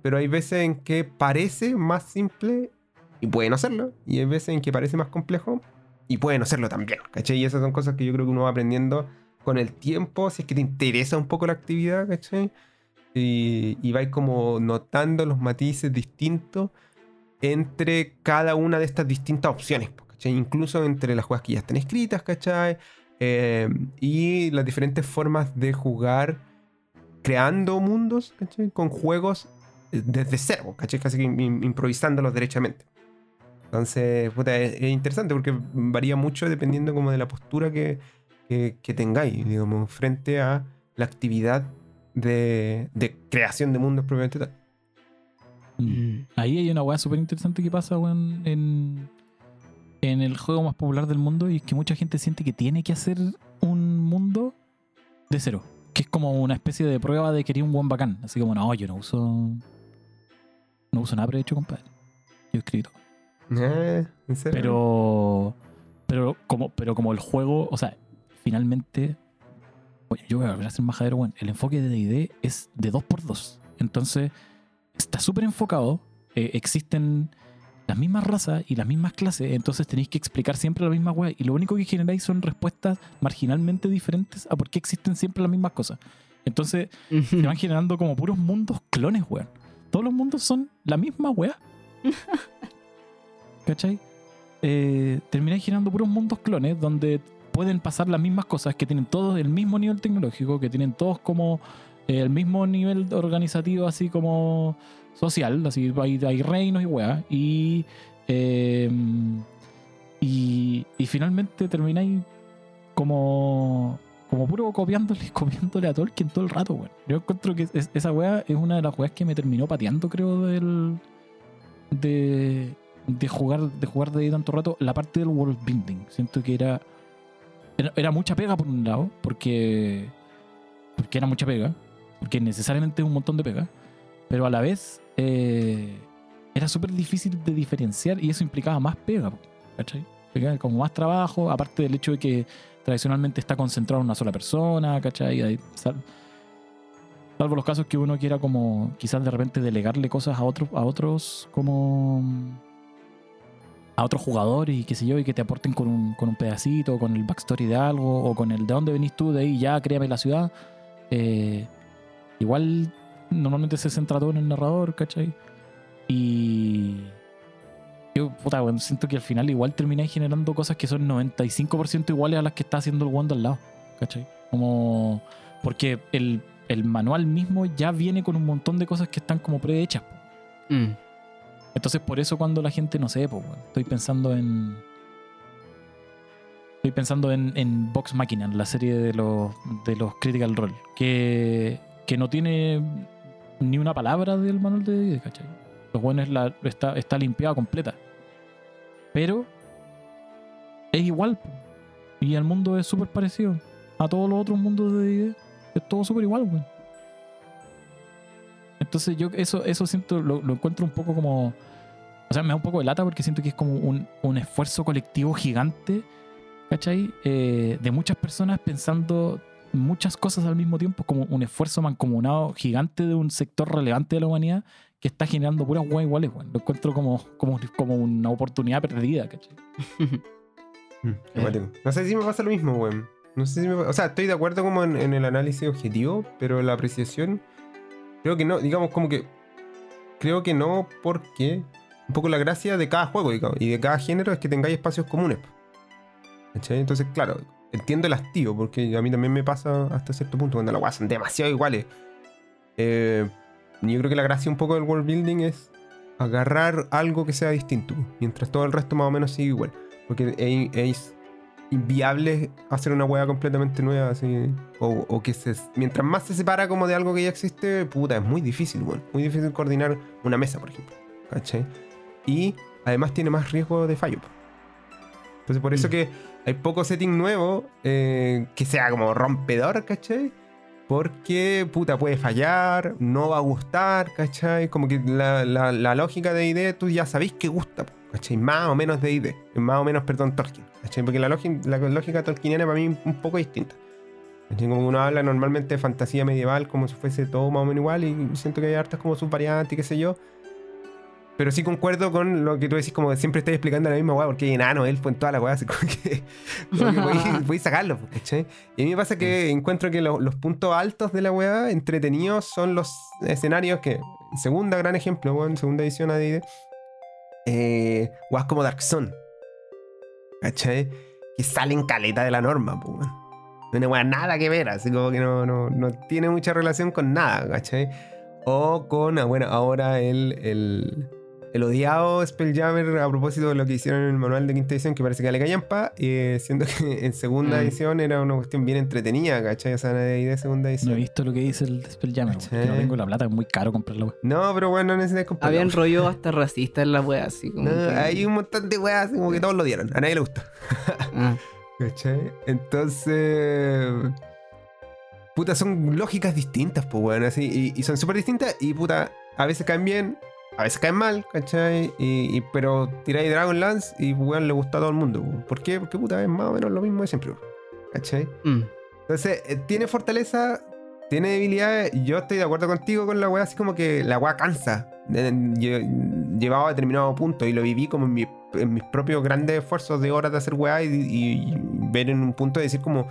Pero hay veces en que parece más simple y puede no serlo, y hay veces en que parece más complejo y puede no serlo también, ¿cachai? Y esas son cosas que yo creo que uno va aprendiendo con el tiempo, si es que te interesa un poco la actividad, ¿cachai? Y, y vais como notando los matices distintos entre cada una de estas distintas opciones, po, ¿cachai? Incluso entre las jugadas que ya están escritas, ¿cachai? Eh, y las diferentes formas de jugar creando mundos, ¿cachai? Con juegos eh, desde cero, ¿cachai? Casi improvisándolos derechamente. Entonces, puta, es, es interesante porque varía mucho dependiendo como de la postura que, que, que tengáis, digamos, frente a la actividad de, de creación de mundos propiamente tal. Mm. Ahí hay una weá súper interesante que pasa, weón, en, en el juego más popular del mundo y es que mucha gente siente que tiene que hacer un mundo de cero. Que es como una especie de prueba de que eres un buen bacán. Así como, no, yo no uso. No uso nada prehecho, compadre. Yo escribí todo. Eh, ¿En serio? Pero. Pero como, pero como el juego, o sea, finalmente. Yo voy a volver a ser majadero, weón. El enfoque de DD es de 2x2. Entonces, está súper enfocado. eh, existen las mismas razas y las mismas clases. Entonces tenéis que explicar siempre la misma weá. Y lo único que generáis son respuestas marginalmente diferentes a por qué existen siempre las mismas cosas. Entonces, se van generando como puros mundos clones, weón. Todos los mundos son la misma weá. [LAUGHS] ¿Cachai? Eh, termináis generando puros mundos clones donde pueden pasar las mismas cosas, que tienen todos el mismo nivel tecnológico, que tienen todos como eh, el mismo nivel organizativo, así como social, así hay, hay reinos y weá. Y, eh, y, y finalmente termináis como como puro copiándole, [LAUGHS] copiándole a Tolkien todo el rato, weón. Yo encuentro que es- esa weá es una de las weas que me terminó pateando, creo, del. de. De jugar, de jugar de ahí tanto rato, la parte del world building. Siento que era. Era, mucha pega por un lado, porque. porque era mucha pega. Porque necesariamente es un montón de pega. Pero a la vez. eh, era súper difícil de diferenciar y eso implicaba más pega, ¿cachai? Como más trabajo, aparte del hecho de que tradicionalmente está concentrado en una sola persona, ¿cachai? Sal- salvo los casos que uno quiera como quizás de repente delegarle cosas a otros, a otros como a otros jugadores y qué sé yo, y que te aporten con un, con un pedacito, con el backstory de algo, o con el de dónde venís tú, de ahí ya créame la ciudad. Eh, igual normalmente se centra todo en el narrador, ¿cachai? Y yo, puta, weón, siento que al final igual terminé generando cosas que son 95% iguales a las que está haciendo el Wanda al lado, ¿cachai? Como, porque el, el manual mismo ya viene con un montón de cosas que están como prehechas. Mm. Entonces por eso cuando la gente, no sé, pues, estoy pensando en... Estoy pensando en, en Vox Machina, la serie de los, de los Critical Role, que, que no tiene ni una palabra del manual de D&D, ¿cachai? Los buenos la, está, está limpiada completa. Pero es igual. po. Y el mundo es súper parecido a todos los otros mundos de D&D. Es todo súper igual, weón. Entonces yo eso, eso siento, lo encuentro un poco como... O sea, me da un poco de lata porque siento que es como un, un esfuerzo colectivo gigante, ¿cachai? Eh, de muchas personas pensando muchas cosas al mismo tiempo, como un esfuerzo mancomunado gigante de un sector relevante de la humanidad que está generando puras weas iguales, weón. Lo encuentro como, como, como una oportunidad perdida, ¿cachai? [LAUGHS] Mm, cuático. No sé si me pasa lo mismo, weón. No sé si me O sea, estoy de acuerdo como en, en el análisis objetivo, pero la apreciación. Creo que no, digamos como que. Creo que no, porque. Un poco la gracia de cada juego, y de cada género es que tengáis espacios comunes. ¿Cachai? Entonces, claro, entiendo el hastío, porque a mí también me pasa hasta cierto punto, cuando las weas son demasiado iguales. Eh, yo creo que la gracia un poco del world building es agarrar algo que sea distinto, mientras todo el resto más o menos sigue igual. Porque es, inviable hacer una hueá completamente nueva, así. O, que se, mientras más se separa como de algo que ya existe, puta, es muy difícil, weón. Muy difícil coordinar una mesa, por ejemplo. ¿Cachai? Y además tiene más riesgo de fallo. Entonces, por eso Mm. que hay poco setting nuevo eh, que sea como rompedor, ¿cachai? Porque, puta, puede fallar, no va a gustar, ¿cachai? Como que la, la- la lógica de ID tú ya sabéis que gusta, ¿cachai? Más o menos de ID, más o menos, perdón, Tolkien, ¿cachai? Porque la, lógica la lógica tolkieniana para mí es un poco distinta. ¿cachai? Como uno habla normalmente de fantasía medieval como si fuese todo más o menos igual y siento que hay hartas como subvariantes y qué sé yo. Pero sí concuerdo con lo que tú decís, como que siempre estás explicando la misma weá, porque hay enano, él fue en toda la weá, así como que, [LAUGHS] como que podéis, [LAUGHS] podéis sacarlo, ¿cachai? Y a mí me pasa que encuentro que lo- los puntos altos de la weá, entretenidos, son los escenarios que, segunda gran ejemplo, weón, segunda edición AD&D, eh, weas como Dark Sun, ¿cachai? Que salen caleta de la norma, pues, weón. No tiene weá nada que ver, así como que no, no, no tiene mucha relación con nada, ¿cachai? O con, ah, bueno, ahora el, el, el odiado Spelljammer a propósito de lo que hicieron en el manual de quinta edición, que parece que le callampa, eh, siendo que [LAUGHS] en segunda Mm. edición era una cuestión bien entretenida, ¿cachai? O sea, de, de segunda No he edición. visto lo que dice el Spelljammer, no tengo la plata, es muy caro comprarlo, weón. No, pero bueno, no necesitas comprarlo. Habían rollo hasta racista en la wea, así como. No, que- hay un montón de weas, como que todos lo dieron. A nadie le gustó. Ah, [LAUGHS] ¿Cachai? Entonces. Puta, son lógicas distintas, pues, weón, así. Y, y son súper distintas. Y puta, a veces caen bien, a veces caen mal, ¿cachai? Y, y- pero tiráis Dragonlance y, weón, le gusta a todo el mundo. weón. ¿Por qué? Porque, puta, es más o menos lo mismo de siempre, weón. ¿cachai? mm. Entonces, eh, tiene fortaleza, tiene debilidades. y Yo estoy de acuerdo contigo con la weá, así como que la weá cansa. Lle- Llevaba a determinado punto y lo viví como en, mi- en mis propios grandes esfuerzos de horas de hacer weá y, y ver en un punto de decir como,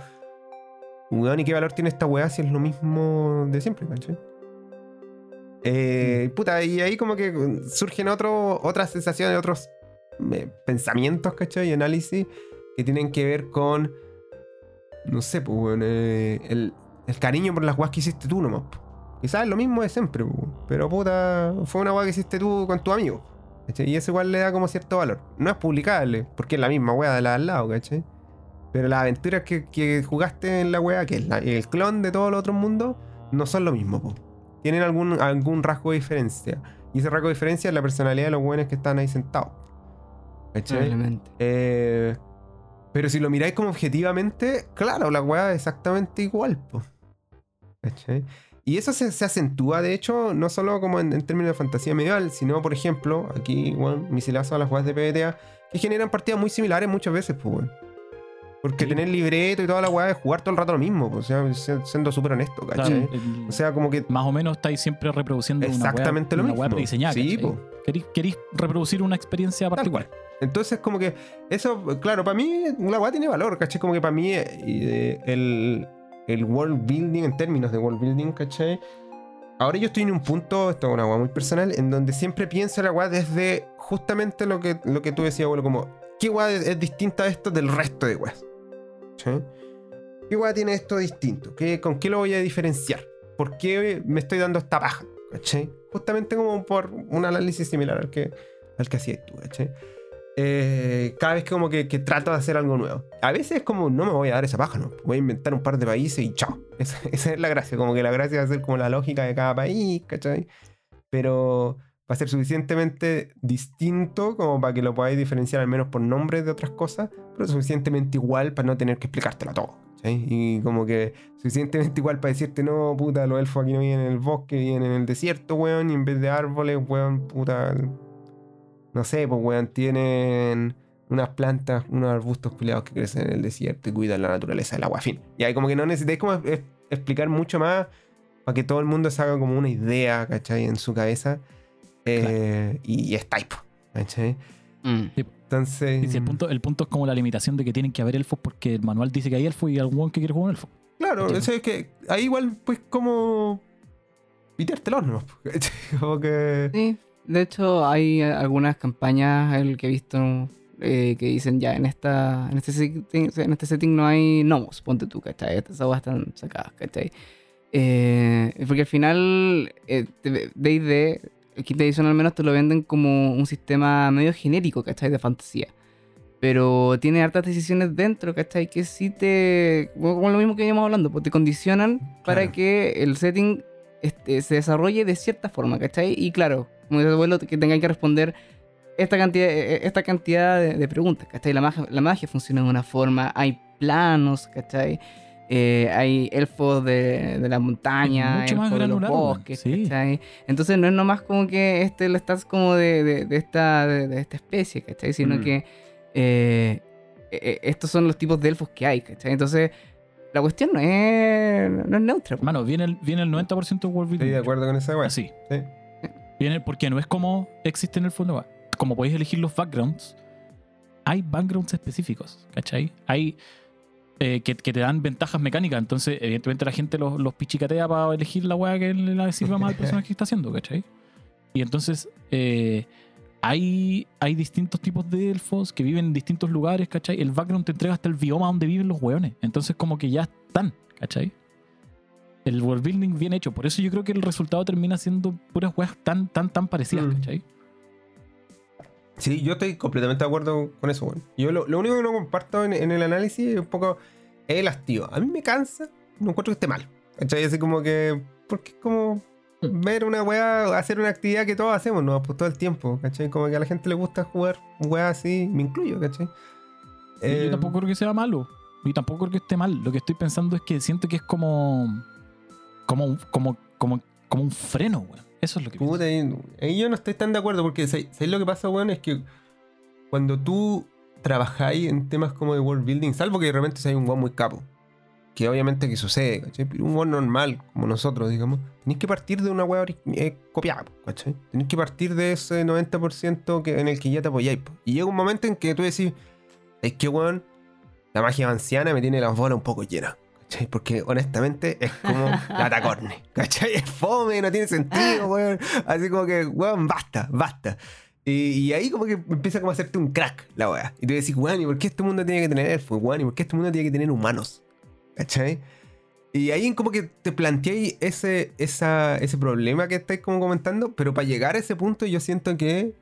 weón, ¿y qué valor tiene esta weá si es lo mismo de siempre, ¿cachai? Eh, puta, y ahí como que surgen otro, otras sensaciones, otros pensamientos, ¿cachai? Y análisis que tienen que ver con no sé, pues, eh, el, el cariño por las weas que hiciste tú nomás. po. Quizás lo mismo de siempre, pero puta, fue una wea que hiciste tú con tu amigo. Y eso igual le da como cierto valor. No es publicable, porque es la misma wea de la al lado, ¿cachai? Pero las aventuras que, que jugaste en la wea, que es la- el clon de todos los otros mundos, no son lo mismo, po. Tienen algún, algún rasgo de diferencia. Y ese rasgo de diferencia es la personalidad de los buenos que están ahí sentados. ¿Cachai? Eh, pero si lo miráis como objetivamente, claro, la weá es exactamente igual. po. ¿cachai? Y eso se, se acentúa, de hecho, no solo como en, en términos de fantasía medieval, sino, por ejemplo, aquí, bueno, misilazo a las jugadas de PBTA, que generan partidas muy similares muchas veces, pues, weón. Porque Sí. tener libreto y toda la weá es jugar todo el rato lo mismo, pues, o sea, se- siendo súper honesto, Claro, ¿cachai? el- O sea, como que más o menos estáis siempre reproduciendo Exactamente una lo weá, una weá mismo. prediseñada. Sí, po. Querís, querís reproducir una experiencia particular. Entonces, como que eso, claro, para mí la weá tiene valor, ¿cachai? Como que para mí eh, el, el world building, en términos de world building, ¿cachai? Ahora yo estoy en un punto, esto es una weá muy personal, en donde siempre pienso la weá desde justamente lo que, lo que tú decías, abuelo, como, ¿qué weá es, es distinta esto del resto de weas? ¿Cachai? ¿Qué weá tiene esto distinto? ¿Qué, ¿Con qué lo voy a diferenciar? ¿Por qué me estoy dando esta paja? ¿Cachai? Justamente como por un análisis similar al que, al que hacías tú, ¿cachai? Eh, cada vez que como que, que trato de hacer algo nuevo. A veces es como, no me voy a dar esa paja, ¿no? Voy a inventar un par de países y chao. [LAUGHS] Esa, esa es la gracia, como que la gracia a ser como la lógica de cada país, ¿cachai? Pero va a ser suficientemente distinto como para que lo podáis diferenciar al menos por nombres de otras cosas, pero suficientemente igual para no tener que explicártelo todo. ¿cachai? Y como que suficientemente igual para decirte, no, puta, los elfos aquí no viven en el bosque, viven en el desierto, weón, y en vez de árboles, weón, puta, no sé, pues, weón, tienen unas plantas, unos arbustos peleados que crecen en el desierto y cuidan la naturaleza del agua. Fin. Y ahí como que no necesitáis como explicar mucho más para que todo el mundo se haga como una idea, ¿cachai? En su cabeza. Eh, y, y estáis, po, ¿cachai? Mm. Entonces... Y si el, punto, el punto es como la limitación de que tienen que haber elfos porque el manual dice que hay elfos y algún que quiere jugar un elfo. Claro, eso es que ahí igual, pues, como... Piteártelo, ¿no? ¿cachai? [LAUGHS] Como que... Sí, de hecho hay algunas campañas el que he visto eh, que dicen ya en esta en este setting, en este setting no hay gnomos, ponte tú, ¿cachai? Estas aguas están sacadas, ¿cachai? Eh, porque al final eh, te- el quinta edición al menos te lo venden como un sistema medio genérico, ¿cachai? De fantasía. Pero tiene hartas decisiones dentro, ¿cachai? Que sí te... Como lo mismo que veníamos hablando, pues te condicionan para Claro. que el setting este, se desarrolle de cierta forma, ¿cachai? Y claro, como dice el abuelo, que tengan que responder esta cantidad, eh, esta cantidad de, de preguntas, ¿cachai? La magia, la magia funciona de una forma, hay planos, ¿cachai? Eh, hay elfos de, de la montaña, mucho más elfos de los bosques, Sí. ¿cachai? Entonces no es nomás como que este lo estás como de, de- de esta, de, de esta especie, ¿cachai? Sino Mm. que eh, eh, estos son los tipos de elfos que hay, ¿cachai? Entonces la cuestión no es, no es neutra. Mano, viene el, viene el 90% de World Estoy de acuerdo con esa weá. Así. Sí. Viene porque no es como existe en el fondo. Como podéis elegir los backgrounds, hay backgrounds específicos, ¿cachai? Hay eh, que, que te dan ventajas mecánicas. Entonces, evidentemente, la gente los, los pichicatea para elegir la weá que le le sirva más al personaje que está haciendo, ¿cachai? Y entonces, eh, hay, hay distintos tipos de elfos que viven en distintos lugares, ¿cachai? El background te entrega hasta el bioma donde viven los weones. Entonces, como que ya están, ¿cachai? El world building bien hecho. Por eso yo creo que el resultado termina siendo puras weas tan, tan, tan parecidas, Mm. ¿cachai? Sí, yo estoy completamente de acuerdo con eso, weón. Yo lo, lo único que no comparto en, en el análisis es un poco el hastío. A mí me cansa, no encuentro que esté mal. ¿Cachai? Así como que. Porque es como ver una weá, hacer una actividad que todos hacemos, ¿no? Pues todo el tiempo, ¿cachai? Como que a la gente le gusta jugar weá así, me incluyo, ¿cachai? Y Eh, yo tampoco creo que sea malo. Y tampoco creo que esté mal. Lo que estoy pensando es que siento que es como. Como un, como, como, como un freno, weón. Eso es lo que. Puta, ahí, ahí yo no estoy tan de acuerdo porque ¿sabes sabes lo que pasa, weón? Es que cuando tú trabajáis en temas como de world building, salvo que de repente un weón muy capo, que obviamente que sucede, ¿cachai? Pero un weón normal, como nosotros, digamos, tenéis que partir de una weá eh, copiada, ¿cachai? Tenéis que partir de ese 90% que, en el que ya te apoyáis. po. Y llega un momento en que tú decís, es que weón, la magia anciana me tiene las bolas un poco llenas. ¿Cachai? Porque honestamente es como la tacorne, ¿cachai? Es fome, no tiene sentido, [LAUGHS] weón. Así como que, weón, basta, basta. Y, y ahí como que empieza como a hacerte un crack la weá. Y tú decís, weón, ¿y por qué este mundo tiene que tener elfos? Weón, ¿y por qué este mundo tiene que tener humanos? ¿Cachai? Y ahí como que te planteáis ese, esa, ese problema que estáis como comentando, pero para llegar a ese punto yo siento que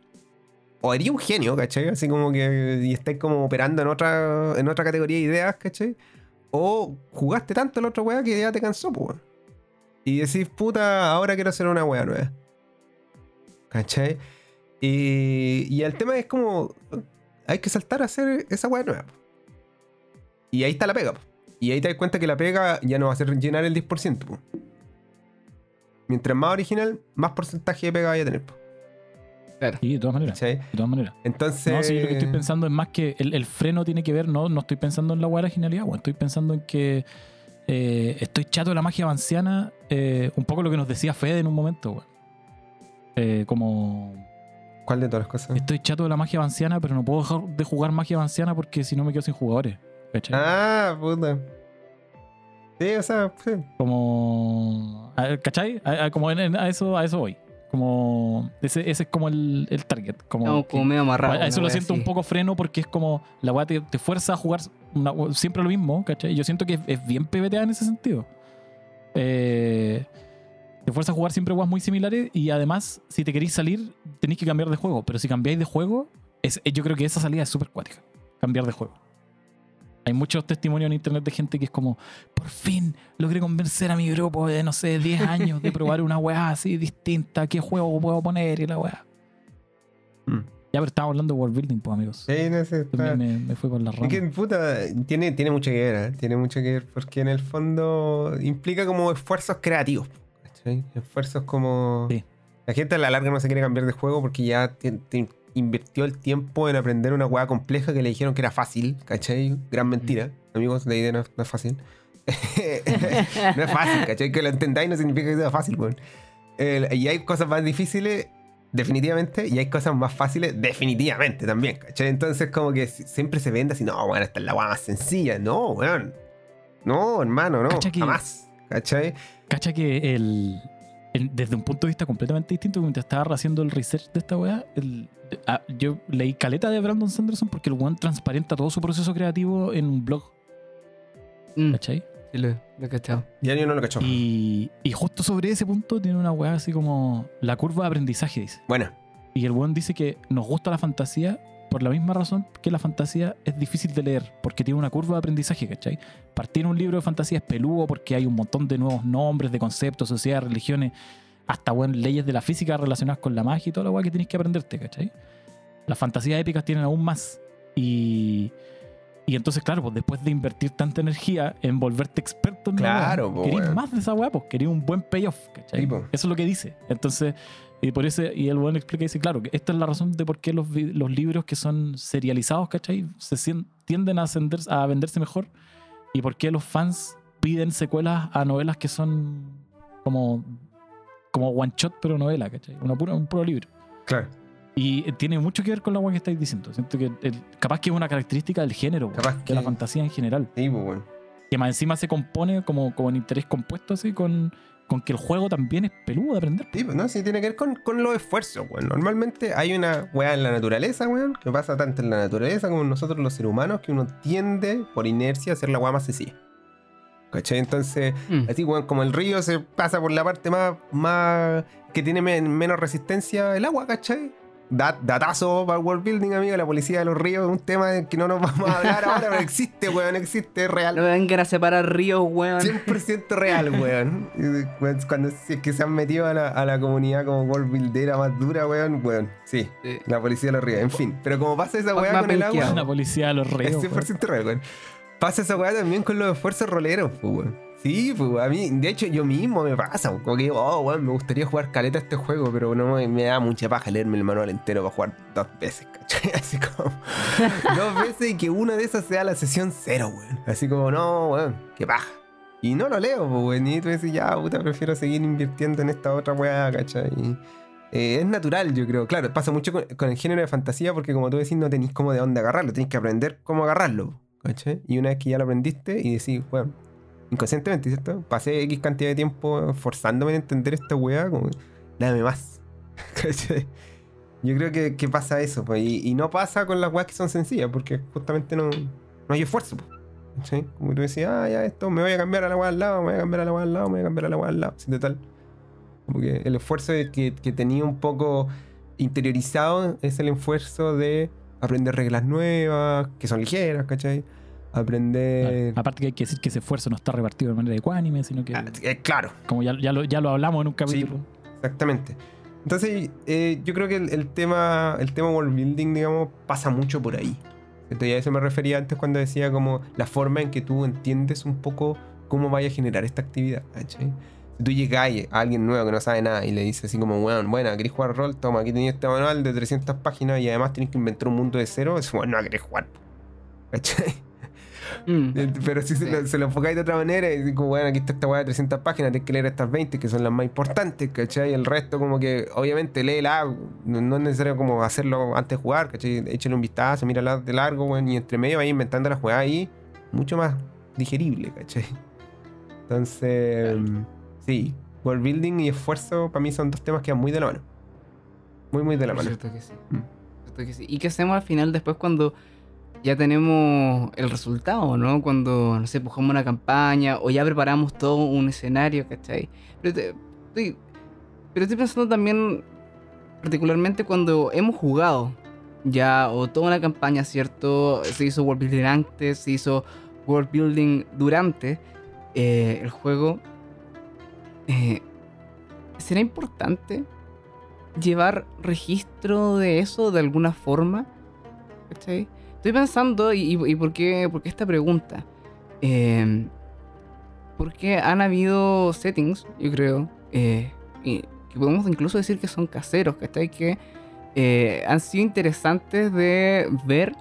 o eres un genio, ¿cachai? Así como que y estáis como operando en otra, en otra categoría de ideas, ¿cachai? O jugaste tanto la otra weá que ya te cansó, pues. Y decís, puta, ahora quiero hacer una weá nueva. ¿Cachai? Y, y el tema es como, hay que saltar a hacer esa weá nueva. Y ahí está la pega. po. Y ahí te das cuenta que la pega ya no va a ser llenar el 10%. po. Mientras más original, más porcentaje de pega vaya a tener. po, Claro. Sí, de todas maneras. ¿cachai? De todas maneras. Entonces. No, sí, yo lo que estoy pensando es más que el, el freno tiene que ver, no, no estoy pensando en la weá de la genialidad, weón. Estoy pensando en que eh, estoy chato de la magia vanciana, eh, un poco lo que nos decía Fede en un momento, weón. Eh, como ¿Cuál de todas las cosas? estoy chato de la magia vanciana, pero no puedo dejar de jugar magia vanciana porque si no me quedo sin jugadores. ¿cachai? Ah, puta. Sí, o sea, sí. Como. ¿Cachai? A, a- como en- en- a eso, a eso voy. Como. Ese, ese es como el, el target. Como, que- como medio amarrados. a eso lo siento así. un poco freno porque es como. La weá te, te fuerza a jugar una- siempre lo mismo, ¿cachai? Yo siento que es, es bien PBTA en ese sentido. Eh, te fuerza a jugar siempre weas muy similares y además, si te queréis salir, tenéis que cambiar de juego. Pero si cambiáis de juego, es, yo creo que esa salida es súper cuática. Cambiar de juego. Hay muchos testimonios en internet de gente que es como, por fin logré convencer a mi grupo de, no sé, 10 [LAUGHS] años de probar una weá así distinta. ¿Qué juego puedo poner? Y la weá. Mm. Ya, pero estamos hablando de world building, pues, amigos. Sí, no sé. está- También me, me fui por la Es rama. que, puta, tiene, tiene mucho que ver, ¿eh? Tiene mucho que ver porque en el fondo implica como esfuerzos creativos. Esfuerzos como... Sí. La gente a la larga no se quiere cambiar de juego porque ya te- te invirtió el tiempo en aprender una hueá compleja que le dijeron que era fácil, ¿cachai? Gran mentira. Amigos, la idea no, no es fácil. [LAUGHS] no es fácil, ¿cachai? Que lo entendáis no significa que sea fácil, weón. El- y hay cosas más difíciles, definitivamente, y hay cosas más fáciles, definitivamente también, ¿cachai? Entonces, como que si- siempre se vende así, no, bueno, esta es la hueá más sencilla. No, weón. No, hermano, no. Cacha que- Jamás. ¿cachai? Cacha que el, el- desde un punto de vista completamente distinto, mientras estaba haciendo el research de esta weá, el- ah, yo leí caleta de Brandon Sanderson porque el one transparenta todo su proceso creativo en un blog, Mm, ¿cachai? sí, lo, lo he cachado. Ya yo no lo cacho. Y, y justo sobre ese punto tiene una weá así como la curva de aprendizaje, dice. Bueno, Y el buen dice que nos gusta la fantasía por la misma razón que la fantasía es difícil de leer, porque tiene una curva de aprendizaje, ¿cachai? Partir un libro de fantasía es peludo porque hay un montón de nuevos nombres, de conceptos, sociedades, religiones, hasta bueno, leyes de la física relacionadas con la magia y toda la weá que tienes que aprenderte, ¿cachai? Las fantasías épicas tienen aún más. Y, y entonces, claro, pues después de invertir tanta energía en volverte experto en la Claro, po, querís weón. más de esa weá, pues querís un buen payoff, ¿cachai? Sí, po. Eso es lo que dice. Entonces, y por eso, y el buen explica y dice, claro, que esta es la razón de por qué los, los libros que son serializados, ¿cachai? Se tienden a, ascender- a venderse mejor y por qué los fans piden secuelas a novelas que son como, como one shot, pero novela, ¿cachai? Una pura, un puro libro. claro. Y eh, tiene mucho que ver con la weá que estáis diciendo. Siento que el- capaz que es una característica del género, Capaz de que- la fantasía en general. Sí, pues, bueno. Que más encima se compone como, como en interés compuesto, así, con, con que el juego también es peludo de aprender. Sí, pues, ¿no? Sí, tiene que ver con, con los esfuerzos, weón. Normalmente hay una weá en la naturaleza, weón, que pasa tanto en la naturaleza como en nosotros los seres humanos, que uno tiende, por inercia, a hacer la weá más sencilla. ¿Cachai? Entonces, Mm. así, weón, como el río se pasa por la parte más, más que tiene men- menos resistencia el agua, ¿cachai? Dat- datazo para el world building, amigo. La policía de los ríos es un tema que no nos vamos a hablar ahora, pero existe, [LAUGHS] weón, existe, es real. No me vengan a separar ríos, weón. 100% real, weón. [LAUGHS] Cuando si es que se han metido a la, a la comunidad como world buildera más dura, weón, weón. Sí, Sí. la policía lo ríe. En fin, pero como pasa esa weá con el. La agua, policía de los es ríos. weón. 100% real, weón. Pasa esa weá también con los esfuerzos roleros, weón. Sí, pues, a mí, de hecho, yo mismo me pasa, como que oh, weón, me gustaría jugar caleta este juego, pero no me, da mucha paja leerme el manual entero para jugar dos veces, ¿cachai? [LAUGHS] Así como, dos veces y que una de esas sea la sesión cero, weón. Así como, no, weón, qué paja. Y no lo leo, pues, weón. Y tú dices, ya, puta, prefiero seguir invirtiendo en esta otra weá, ¿cachai? Eh, es natural, yo creo. Claro, pasa mucho con, con el género de fantasía porque, como tú decís, no tenéis cómo de dónde agarrarlo. Tenéis que aprender cómo agarrarlo, Y una vez que ya lo aprendiste y decís, weón, inconscientemente, ¿cierto? Pasé X cantidad de tiempo forzándome en entender esta weá, como, dame más. [LAUGHS] Yo creo que, que pasa eso, pues, y, y no pasa con las weas que son sencillas, porque justamente no, no hay esfuerzo, pues. ¿cachai? Como tú decías, ah, ya esto, me voy a cambiar a la wea al lado, me voy a cambiar a la wea al lado, me voy a cambiar a la wea al lado, así de tal. Como que el esfuerzo que, que tenía un poco interiorizado es el esfuerzo de aprender reglas nuevas, que son ligeras, ¿cachai? Aprender... Claro. Aparte que hay que decir que ese esfuerzo no está repartido de manera ecuánime, sino que, Ah, eh, claro, como ya, ya, lo, ya lo hablamos en un capítulo. Exactamente. Entonces, eh, yo creo que el, el tema, el tema world building, digamos, pasa mucho por ahí. Y a eso me refería antes cuando decía como la forma en que tú entiendes un poco cómo vaya a generar esta actividad. ¿cachai? Tú llegas a alguien nuevo que no sabe nada y le dices así como, bueno, bueno, ¿querés jugar rol? Toma, aquí tenías este manual de 300 páginas y además tienes que inventar un mundo de cero. Es bueno, no querés jugar. ¿Cachai? Mm. Eh, Pero si se, lo, se lo enfocáis de otra manera y digo, bueno, aquí está esta weá de 300 páginas, tienes que leer estas 20 que son las más importantes, ¿cachai? El resto como que, obviamente, léela, no, no es necesario como hacerlo antes de jugar, ¿cachai? Échale un vistazo, mírala de largo, weón, y entre medio vais inventando la jugada ahí, mucho más digerible, ¿cachai? Entonces, sí, world building y esfuerzo para mí son dos temas que van muy de la mano. Muy, muy de la Por mano. cierto que sí. Mm. Cierto que sí. ¿Y qué hacemos al final después cuando ya tenemos el resultado, ¿no? Cuando, no sé, pujamos una campaña o ya preparamos todo un escenario, ¿cachai? Pero, te- estoy, pero estoy pensando también, particularmente cuando hemos jugado ya o toda una campaña, ¿cierto? Se hizo world building antes, se hizo world building durante eh, el juego. Eh, ¿Será importante llevar registro de eso de alguna forma? Estoy pensando, y, y- por, qué, por qué esta pregunta? Eh, porque han habido settings, yo creo, eh, que podemos incluso decir que son caseros, ¿cachai? Que eh, han sido interesantes de ver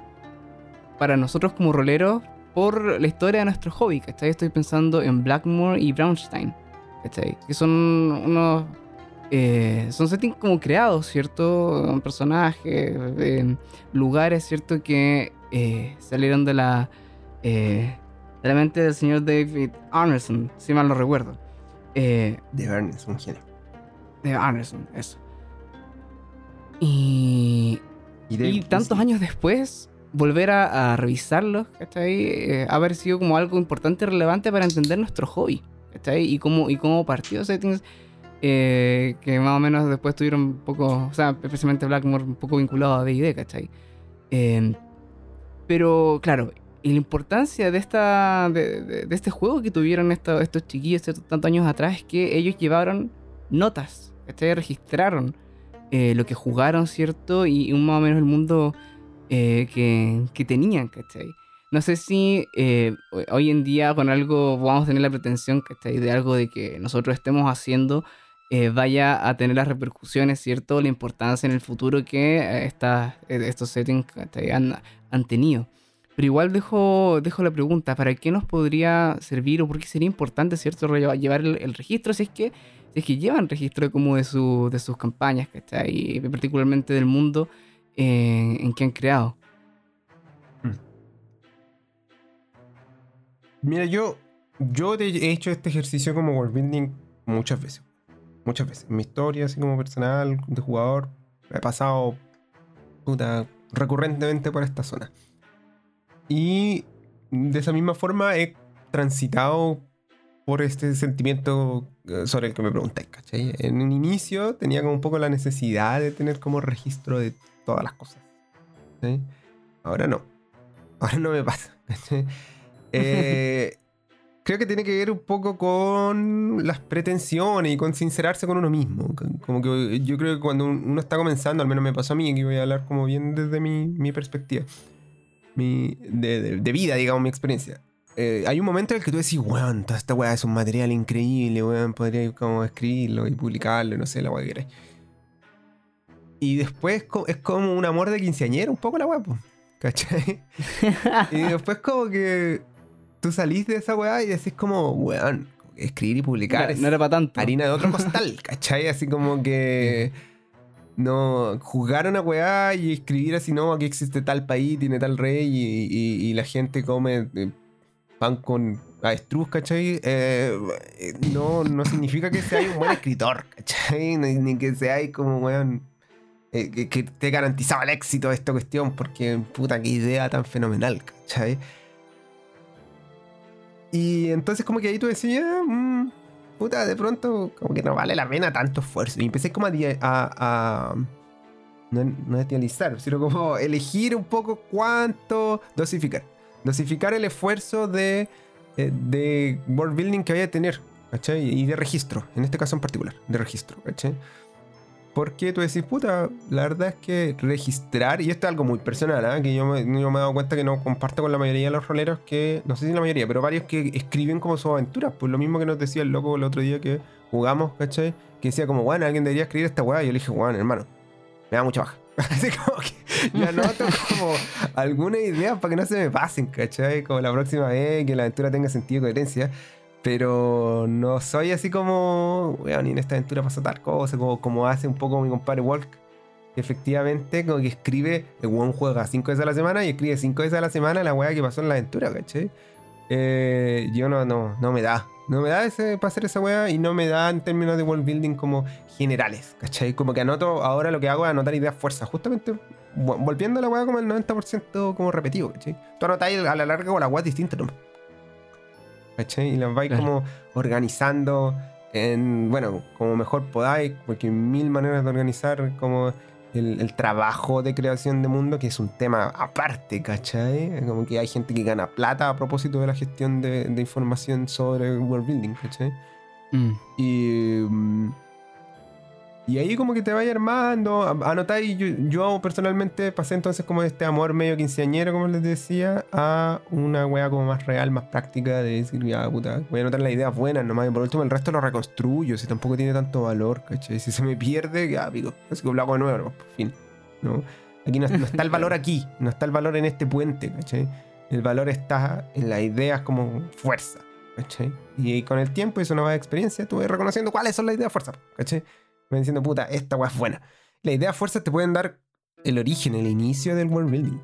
para nosotros como roleros por la historia de nuestro hobby, ¿cachai? Estoy pensando en Blackmore y Brownstein, ¿cachai? Que son unos... eh, son settings como creados, ¿cierto? Personajes, eh, lugares, ¿cierto? Que eh, salieron de la... eh, de la mente del señor David Arneson, si mal no recuerdo. De un genio. de Arneson, eso. Y, Y, y tantos años después, volver a, a revisarlos, ¿cachai? Ha parecido como algo importante y relevante para entender nuestro hobby, Y cómo, y cómo partió settings eh, que más o menos después tuvieron un poco, o sea, especialmente Blackmore, un poco vinculado a D&D, ¿cachai? Eh, pero, claro, y la importancia de, esta, de, este juego que tuvieron estos, chiquillos tantos años atrás es que ellos llevaron notas, ¿cachai? Registraron eh, lo que jugaron, ¿cierto? Y, un más o menos el mundo eh, que, que tenían, ¿cachai? No sé si eh, ho- hoy en día con algo vamos a tener la pretensión. De algo de que nosotros estemos haciendo eh, vaya a tener las repercusiones, ¿cierto? La importancia en el futuro que esta- eh, estos settings han, han tenido. Pero igual dejo, dejo la pregunta, ¿para qué nos podría servir o por qué sería importante, ¿cierto? Llevar el, el registro si es que si es que llevan registro como de, su, de sus campañas, ¿cachai? Y particularmente del mundo eh, en que han creado. Mira, yo, yo he hecho este ejercicio como world building muchas veces. Muchas veces. En mi historia, así como personal, de jugador, he pasado puta, recurrentemente por esta zona. Y de esa misma forma he transitado por este sentimiento eh, sobre el que me preguntáis, ¿cachai? En un inicio tenía como un poco la necesidad de tener como registro de todas las cosas. Ahora no. Ahora no me pasa. ¿cachai? Eh, creo que tiene que ver un poco con las pretensiones y con sincerarse con uno mismo. Como que yo creo que cuando uno está comenzando, al menos me pasó a mí, aquí voy a hablar como bien desde mi, mi perspectiva, mi, de, de- de vida, digamos, mi experiencia. Eh, hay un momento en el que tú decís, weón, toda esta weá es un material increíble, weón, podría como escribirlo y publicarlo, no sé, la weá que queráis. Y después es como un amor de quinceañera, un poco la weá, ¿cachai? [LAUGHS] y después como que tú salís de esa weá y decís como, weón, escribir y publicar No, era para tanto. harina de otro costal, [LAUGHS] ¿cachai? Así como que no jugar una weá y escribir así, no, aquí existe tal país, tiene tal rey y, y- y la gente come eh, pan con avestruz, ¿cachai? Eh, eh, no, no significa que seas un buen escritor, ¿cachai? [LAUGHS] Ni, ni que seas como, weón, eh, que, que te garantizaba el éxito de esta cuestión, porque puta, qué idea tan fenomenal, ¿cachai? Y entonces como que ahí tú decías, "Mm, puta, de pronto como que no vale la pena tanto esfuerzo. Y empecé como a... a- a- no, no idealizar, sino como [LAUGHS] elegir un poco cuánto dosificar. Dosificar el esfuerzo de, eh, de world building que vaya a tener, ¿cachai? Y de registro, en este caso en particular, de registro, ¿cachai? Porque tú decís, puta, la verdad es que registrar, y esto es algo muy personal, ¿ah? que yo me, he dado cuenta que no comparto con la mayoría de los roleros que, no sé si la mayoría, pero varios que escriben como sus aventuras. Pues lo mismo que nos decía el loco el otro día que jugamos, ¿cachai? Que decía como, bueno, alguien debería escribir esta weá. Y yo le dije, bueno, hermano, me da mucha baja. [LAUGHS] Así como que yo anoto como alguna idea para que no se me pasen, ¿cachai? Como la próxima vez que la aventura tenga sentido y coherencia. Pero no soy así como, weón, en esta aventura pasa tal cosa, como, como hace un poco mi compadre Walk. que Efectivamente, como que escribe, el weón juega cinco veces a la semana y escribe cinco veces a la semana la weá que pasó en la aventura, ¿cachai? Eh, yo no, no, no me da. No me da ese, para hacer esa weá y no me da en términos de world building como generales, ¿cachai? Como que anoto, ahora lo que hago es anotar ideas fuerzas, justamente volviendo a la weá como el 90% como repetido, ¿cachai? Tú anotáis a la larga con la weá distinta, ¿no? ¿Cachai? Y las vais como organizando en, bueno, como mejor podáis, porque hay mil maneras de organizar como el, trabajo de creación de mundo, que es un tema aparte, ¿cachai? Como que hay gente que gana plata a propósito de la gestión de, información sobre world building, ¿cachai? Mm. Y... Mm, y ahí como que te vaya armando, anotáis, yo, yo personalmente pasé entonces como este amor medio quinceañero, como les decía, a una wea como más real, más práctica de decir, ya puta, voy a anotar las ideas buenas nomás, y por último el resto lo reconstruyo, si tampoco tiene tanto valor, ¿cachai? Si se me pierde, ya pico, así que lo hago de nuevo, por fin, ¿no? Aquí no, está el valor aquí, no está el valor en este puente, ¿cachai? El valor está en las ideas como fuerza, ¿cachai? Y con el tiempo y una nueva experiencia, estuve reconociendo cuáles son las ideas fuerza, ¿cachai? Me diciendo, puta, esta weá es buena. La idea fuerzas te pueden dar el origen, el inicio del world building.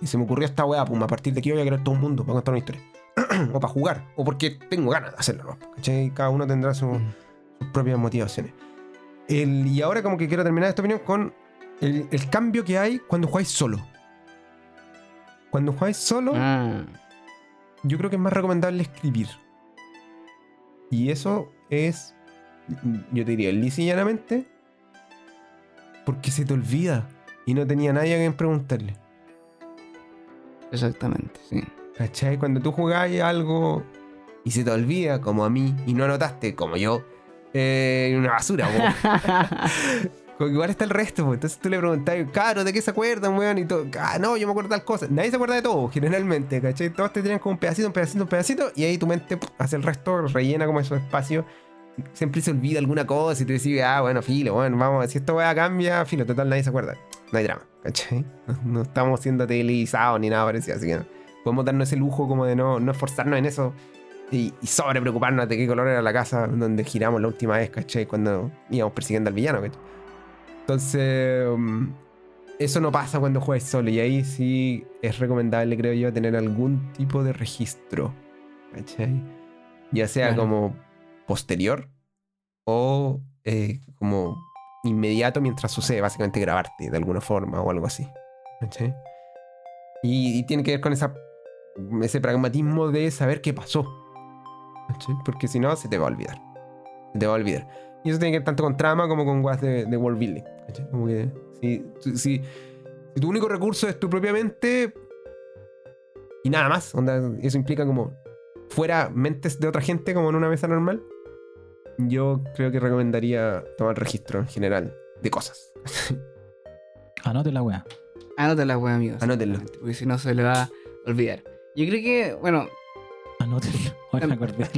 Y se me ocurrió esta weá, pum, a partir de aquí voy a crear todo un mundo para contar una historia. [CLEARS THROAT] o para jugar, o porque tengo ganas de hacerlo, ¿no? ¿Cachai? Cada uno tendrá sus propias motivaciones. y ahora como que quiero terminar esta opinión con el, cambio que hay cuando jugáis solo. Cuando jugáis solo, ah. yo creo que es más recomendable escribir. Y eso es yo te diría, lisa y llanamente, porque se te olvida y no tenía nadie a quien preguntarle. Exactamente, sí. ¿Cachai? Cuando tú jugás algo y se te olvida, como a mí, y no anotaste, como yo, eh, una basura, [LAUGHS] Igual está el resto, pues. entonces tú le preguntas, caro, ¿de qué se acuerdan, weón? Y todo, ah, no, yo me acuerdo de tal cosa. Nadie se acuerda de todo, generalmente, ¿cachai? Todos te tienen como un pedacito, un pedacito, un pedacito, y ahí tu mente hace el resto, rellena como esos espacios siempre se olvida alguna cosa y te decís, ah, bueno, filo, bueno, vamos, si esto a cambia, filo, total, nadie se acuerda. No hay drama, ¿cachai? [LAUGHS] No, estamos siendo televisados ni nada parecido, así que podemos darnos ese lujo como de no, no esforzarnos en eso y, sobre preocuparnos de qué color era la casa donde giramos la última vez, ¿cachai? Cuando íbamos persiguiendo al villano, ¿cachai? Entonces, um, eso no pasa cuando juegas solo y ahí sí es recomendable, creo yo, tener algún tipo de registro, ¿cachai? Ya sea como posterior o eh, como inmediato mientras sucede, básicamente grabarte de alguna forma o algo así. Y, tiene que ver con esa, ese pragmatismo de saber qué pasó. Porque si no, se te va a olvidar. Se te va a olvidar. Y eso tiene que ver tanto con trama como con guas de, world building. Como si, si, si, tu único recurso es tu propia mente y nada más, eso implica como fuera mentes de otra gente como en una mesa normal, yo creo que recomendaría tomar registro en general de cosas. Anote la weá. Anote la weá, amigos. Anótenlo. Porque si no se le va a olvidar. Yo creo que, bueno. Anótenlo. Ahora me acordé.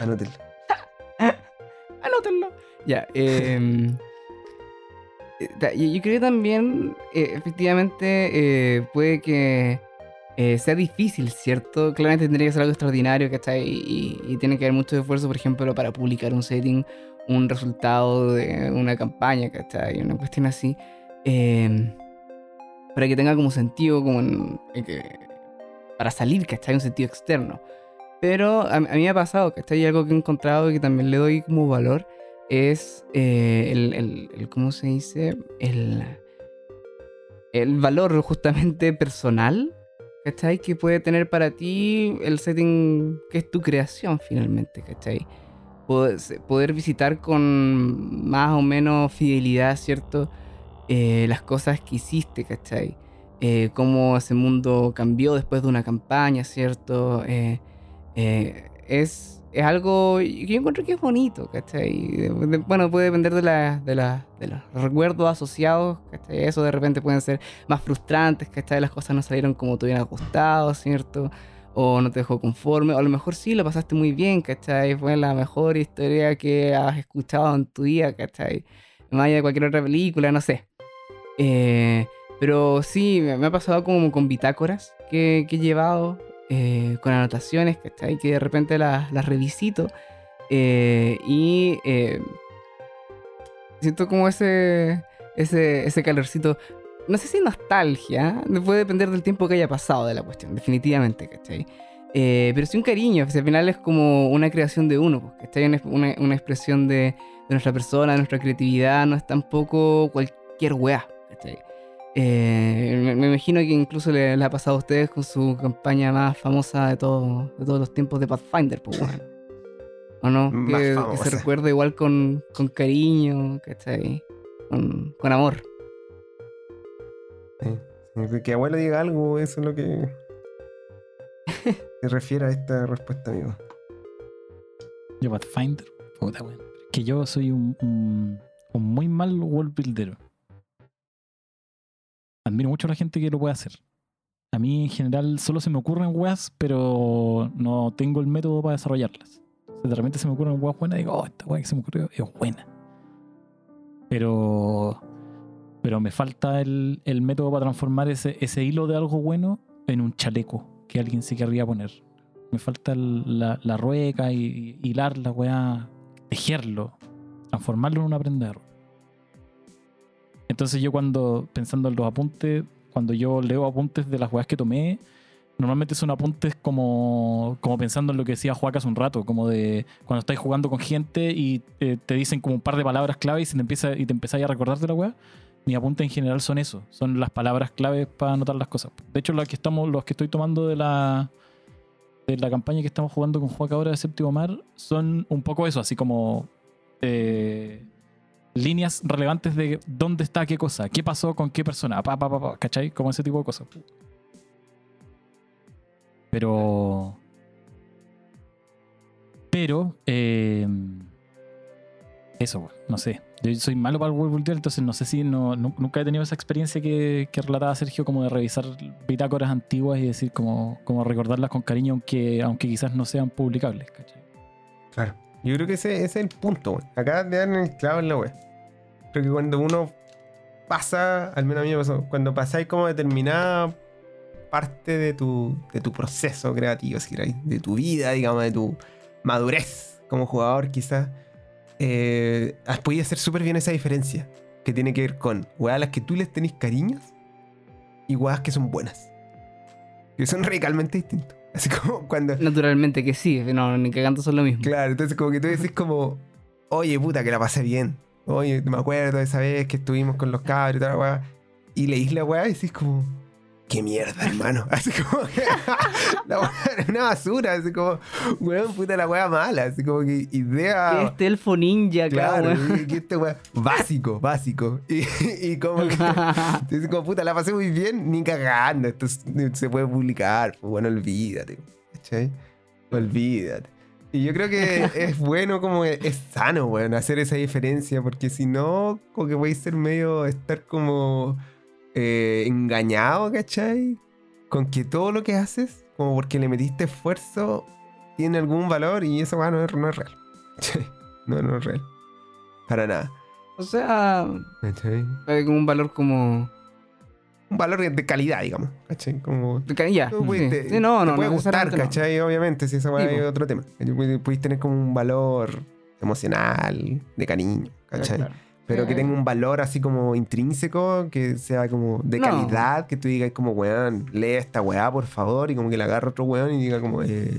Anótenlo. [LAUGHS] [LAUGHS] Anótenlo. Ya, eh, yo creo que también, eh, efectivamente, eh, puede que eh, sea difícil, ¿cierto? Claramente tendría que ser algo extraordinario, ¿cachai? Y, y tiene que haber mucho esfuerzo, por ejemplo, para publicar un setting, un resultado de una campaña, ¿cachai? Una cuestión así. Em, para que tenga como sentido, como para salir, ¿cachai? Un sentido externo. Pero a, mí me ha pasado, ¿cachai? Y algo que he encontrado y que también le doy como valor es eh, el, el, el, ¿cómo se dice? El, el valor justamente personal ¿cachai? Que puede tener para ti el setting que es tu creación finalmente, ¿cachai? Poder, visitar con más o menos fidelidad, ¿cierto? Eh, las cosas que hiciste, ¿cachai? Eh, cómo ese mundo cambió después de una campaña, ¿cierto? Eh, es, es algo que yo encuentro que es bonito, ¿cachai? Bueno, puede depender de, la, de, la- los recuerdos asociados, ¿cachai? Eso de repente pueden ser más frustrantes, ¿cachai? Las cosas no salieron como te hubieran gustado, ¿cierto? O no te dejó conforme, o a lo mejor sí, lo pasaste muy bien, ¿cachai? Fue la mejor historia que has escuchado en tu vida, ¿cachai? Más allá de cualquier otra película, no sé. Eh, pero sí, me, me ha pasado como con bitácoras que, que he llevado, eh, con anotaciones, ¿cachai? Que de repente las, revisito eh, y eh, siento como ese, ese, ese calorcito. No sé si nostalgia, puede depender del tiempo que haya pasado de la cuestión, definitivamente, ¿cachai? Eh, pero sí un cariño, pues, al final es como una creación de uno, pues, ¿cachai? Una, una, una expresión de, de nuestra persona, de nuestra creatividad, no es tampoco cualquier weá, ¿cachai? Eh, me, me imagino que incluso le, le ha pasado a ustedes con su campaña más famosa de, todo, de todos los tiempos de Pathfinder, pues, [LAUGHS] weón. ¿O no? Que, se recuerda igual con, con cariño, ¿cachai? Con, con amor. Sí. Que abuelo diga algo, eso es lo que [LAUGHS] se refiere a esta respuesta, amigo. Yo Pathfinder, puta weón. Que yo soy un, un, un muy mal world builder. Admiro mucho a la gente que lo puede hacer. A mí en general solo se me ocurren weas, pero no tengo el método para desarrollarlas. O sea, de repente se me ocurren weas buenas y digo, oh, esta wea que se me ocurrió es buena. Pero, pero me falta el, el método para transformar ese, ese hilo de algo bueno en un chaleco que alguien se querría poner. Me falta la, la rueca y, y hilar la weá, tejerlo, transformarlo en una prenda. Entonces yo cuando, pensando en los apuntes, cuando yo leo apuntes de las weas que tomé, normalmente son apuntes como, como pensando en lo que decía Juaca hace un rato, como de cuando estáis jugando con gente y eh, te dicen como un par de palabras clave y, se te empieza, y te empezáis a recordar de la wea. Mis apuntes en general son eso, son las palabras claves para anotar las cosas. De hecho, las que estamos, los que estoy tomando de la, de la campaña que estamos jugando con Juaca ahora de Séptimo Mar son un poco eso, así como eh, líneas relevantes de dónde está qué cosa, qué pasó con qué persona, pa, pa, pa, pa, ¿cachai? Como ese tipo de cosas. Pero. Pero. eh, eso, no sé. Yo soy malo para el World Builder, entonces no sé si no, nu- nunca he tenido esa experiencia que, que relataba Sergio, como de revisar bitácoras antiguas y decir, como, como recordarlas con cariño, aunque, aunque quizás no sean publicables, ¿cachai? Claro. Yo creo que ese, es el punto. Acá te dan el clavo en la web. Creo que cuando uno pasa, al menos a mí me pasó, cuando pasáis como determinada parte de tu, de tu proceso creativo, si queréis, de tu vida, digamos, de tu madurez como jugador, quizás, eh, has hacer súper bien esa diferencia que tiene que ver con weas a las que tú les tenés cariños y weas que son buenas. Que son [LAUGHS] radicalmente distintos. Así como cuando, Naturalmente que sí, no, ni cagando son lo mismo. Claro, entonces como que tú decís como, oye, puta, que la pasé bien. Oye, me acuerdo de esa vez que estuvimos con los cabros y toda la weá. Y leís la weá y decís como, qué mierda, hermano. [LAUGHS] Así como que [LAUGHS] la weá era una basura. Así como, weón, puta la weá mala. Así como que idea... Este elfo ninja, Claro, claro. que este weá, básico, básico. Y, y como que, [LAUGHS] entonces como, puta, la pasé muy bien, ni cagando. Esto es- se puede publicar, pues bueno, olvídate. ¿Cachai? Olvídate. Y yo creo que es bueno, como es es sano, weón, hacer esa diferencia, porque si no, como que puede ser medio estar como eh, engañado, ¿cachai? Con que todo lo que haces, como porque le metiste esfuerzo, tiene algún valor y eso, no es, no es real. [LAUGHS] No, no es real. Para nada. O sea, ¿Cachai? hay como un valor como. Un valor de calidad, digamos. ¿Cachai? Como de ca- Ya, Tú sí. pudiste- Sí, no, no, te puede no, gustar, no. ¿cachai? Obviamente, si esa es otro tema. Pudiste tener como un valor emocional, de cariño, ¿cachai? Claro. Pero que tenga un valor así como intrínseco, que sea como de No. calidad, que tú digas como, weón, lee esta weá, por favor, y como que la agarra otro weón y diga como, eh...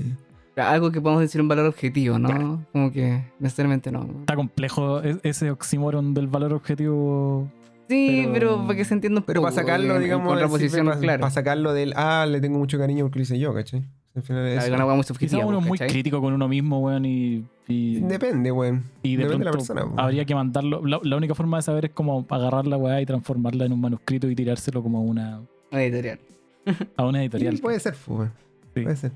Algo que podemos decir un valor objetivo, ¿no? Claro. Como que necesariamente no. Está complejo ese oxímoron del valor objetivo. Sí, Pero- pero, para que se entienda un Pero poco. para sacarlo, en- en digamos, para, claro. sacarlo del, ah, le tengo mucho cariño porque lo hice yo, ¿cachai? Al final es Claro, eso. una hueá muy subjetiva. uno es muy ¿cachai? crítico con uno mismo, weón, y, y, Depende, weón. y de Depende de pronto la persona. po. habría que mandarlo. La, la única forma de saber es como agarrar la weá y transformarla en un manuscrito y tirárselo como a una, Una editorial. [LAUGHS] a una editorial. Sí, puede ser, pues, weón. Sí. Puede ser.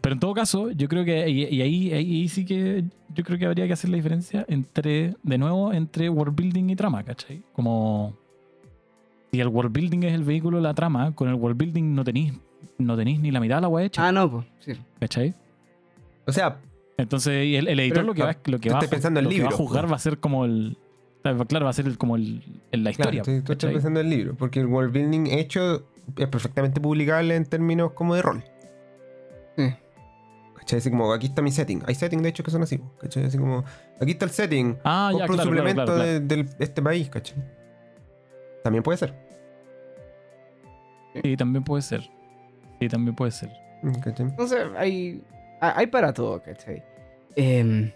Pero en todo caso, yo creo que, y, y ahí, ahí sí que yo creo que habría que hacer la diferencia entre, de nuevo, entre world building y trama, ¿cachai? Como si el world building es el vehículo de la trama, con el world building no tenéis no tenéis ni la mitad de la wea hecha, Ah, no, pues. Sí. ¿cachai? O sea, Entonces y el, el editor Pero, lo que va, lo que va, pensando en lo que va a juzgar pues. va a ser como el. Claro, va a ser el- como el, la claro, historia. tú, tú estás pensando en el libro, porque el world building hecho es perfectamente publicable en términos como de rol. Sí. ¿Cachai? Así como, aquí está mi setting. Hay setting, de hecho, que son así. ¿Cachai? Así como, aquí está el setting. Ah, ya, Compro un claro, claro, suplemento claro, claro. de, del- este país, ¿cachai? También puede ser. Sí, también puede ser. Sí, también puede ser. ¿cachai? Entonces, hay, hay para todo, ¿cachai? Em,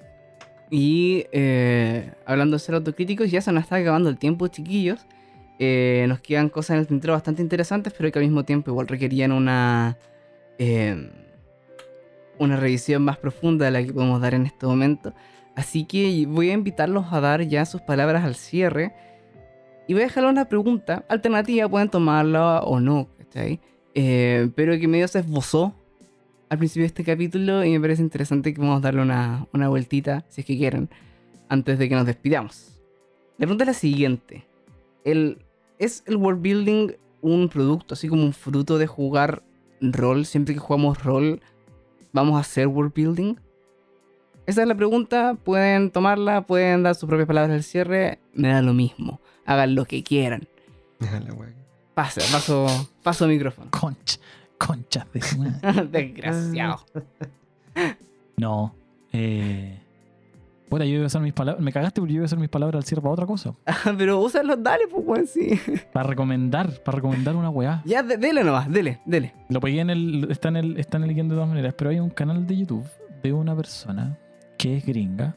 y eh, hablando de ser autocríticos, ya se nos está acabando el tiempo, chiquillos. Eh, nos quedan cosas en el tintero bastante interesantes, pero que al mismo tiempo igual requerían una, em, una revisión más profunda de la que podemos dar en este momento. Así que voy a invitarlos a dar ya sus palabras al cierre. Y voy a dejarle una pregunta alternativa, pueden tomarla o no, ¿cachai? Eh, pero que medio se esbozó al principio de este capítulo y me parece interesante que vamos a darle una, una vueltita, si es que quieren, antes de que nos despidamos. La pregunta es la siguiente. El, ¿Es el world building un producto, así como un fruto de jugar rol? Siempre que jugamos rol, ¿vamos a hacer world building? Esa es la pregunta, pueden tomarla, pueden dar sus propias palabras al cierre, me da lo mismo. Hagan lo que quieran. [LAUGHS] Pasa, paso, paso micrófono. Concha, concha de. [LAUGHS] Desgraciado. [LAUGHS] No. Eh. Puta, yo iba a usar mis palabras. Me cagaste porque yo iba a usar mis palabras al cierre para otra cosa. [LAUGHS] Pero úsalo, dale, pues, weón, sí. Para recomendar, para recomendar una weá. Ya, de- dele nomás, dele, dele. Lo pegué en el. Está en el, está en el guion de todas maneras. Pero hay un canal de YouTube de una persona que es gringa.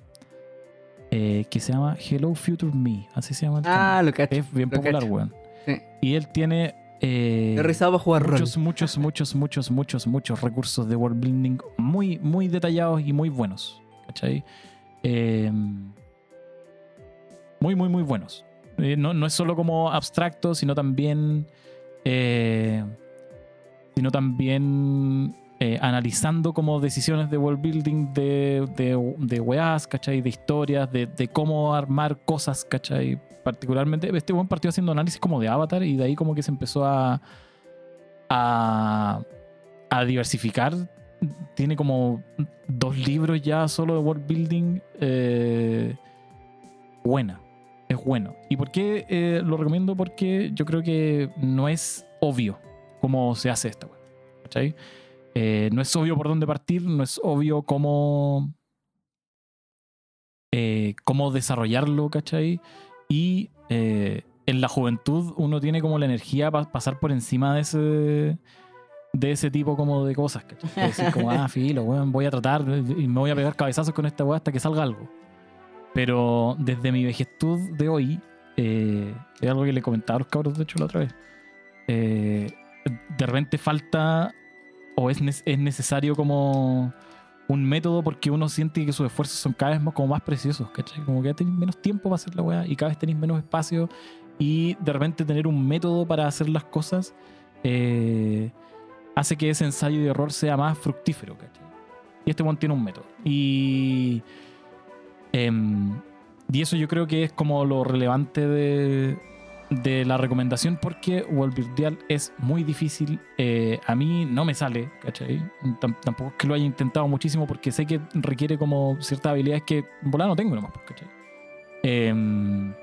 eh, que se llama Hello Future Me. Así se llama el Ah, canal. lo cacho. Es bien lo popular, cacho. weón. Sí. Y él tiene. Eh, He rizado para jugar rol. muchos, muchos, muchos, muchos, muchos, muchos recursos de world building muy, muy detallados y muy buenos. ¿Cachai? Eh, muy, muy, muy buenos. Eh, no, no es solo como abstracto, sino también. eh, sino también eh, analizando como decisiones de world building de, de, weas, ¿cachai? De historias, de, de cómo armar cosas, ¿cachai? Particularmente, este buen partió haciendo análisis como de Avatar y de ahí como que se empezó a, a, a diversificar. Tiene como dos libros ya solo de world building. eh, buena. Es bueno. ¿Y por qué eh, lo recomiendo? Porque yo creo que no es obvio cómo se hace esto. ¿Cachai? Eh, no es obvio por dónde partir, no es obvio cómo, eh, cómo desarrollarlo, ¿cachai? Y eh, en la juventud uno tiene como la energía para pasar por encima de ese, de ese tipo como de cosas, ¿cachai? De decir como, ah, [LAUGHS] filo, weón, voy a tratar y me voy a pegar cabezazos con esta weá hasta que salga algo. Pero desde mi vejestud de hoy, es algo que le comentaba a los cabros, de hecho, la otra vez. de repente falta o es, es necesario como un método porque uno siente que sus esfuerzos son cada vez más, como más preciosos, ¿cachai? Como que ya tenéis menos tiempo para hacer la weá y cada vez tenéis menos espacio y de repente tener un método para hacer las cosas eh, hace que ese ensayo y error sea más fructífero, ¿cachai? Y este one tiene un método. Y, em, y eso yo creo que es como lo relevante de, de la recomendación porque World Buildeal es muy difícil. eh, a mí no me sale, ¿cachai? Tam- tampoco es que lo haya intentado muchísimo porque sé que requiere como ciertas habilidades que en volada no tengo nomás, pues, ¿cachai? Em,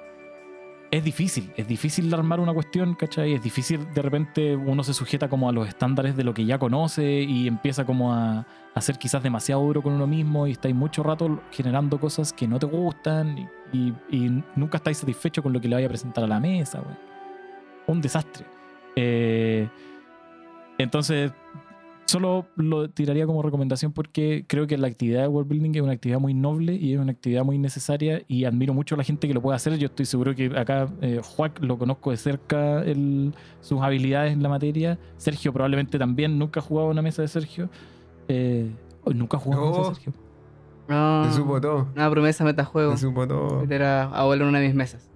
es difícil, es difícil armar una cuestión, ¿cachai? Es difícil, de repente uno se sujeta como a los estándares de lo que ya conoce y empieza como a, a ser quizás demasiado duro con uno mismo y estáis mucho rato generando cosas que no te gustan y- y nunca estáis satisfechos con lo que le vaya a presentar a la mesa, weón. Un desastre. Eh, entonces, solo lo tiraría como recomendación porque creo que la actividad de world building es una actividad muy noble y es una actividad muy necesaria y admiro mucho a la gente que lo puede hacer. Yo estoy seguro que acá eh, Juac lo conozco de cerca el- sus habilidades en la materia. Sergio probablemente también. Nunca ha jugado una mesa de Sergio. Eh, nunca ha jugado una mesa No. de Sergio. No. Se supo todo. Una promesa metajuego. Se supo todo. Era abuelo en una de mis mesas.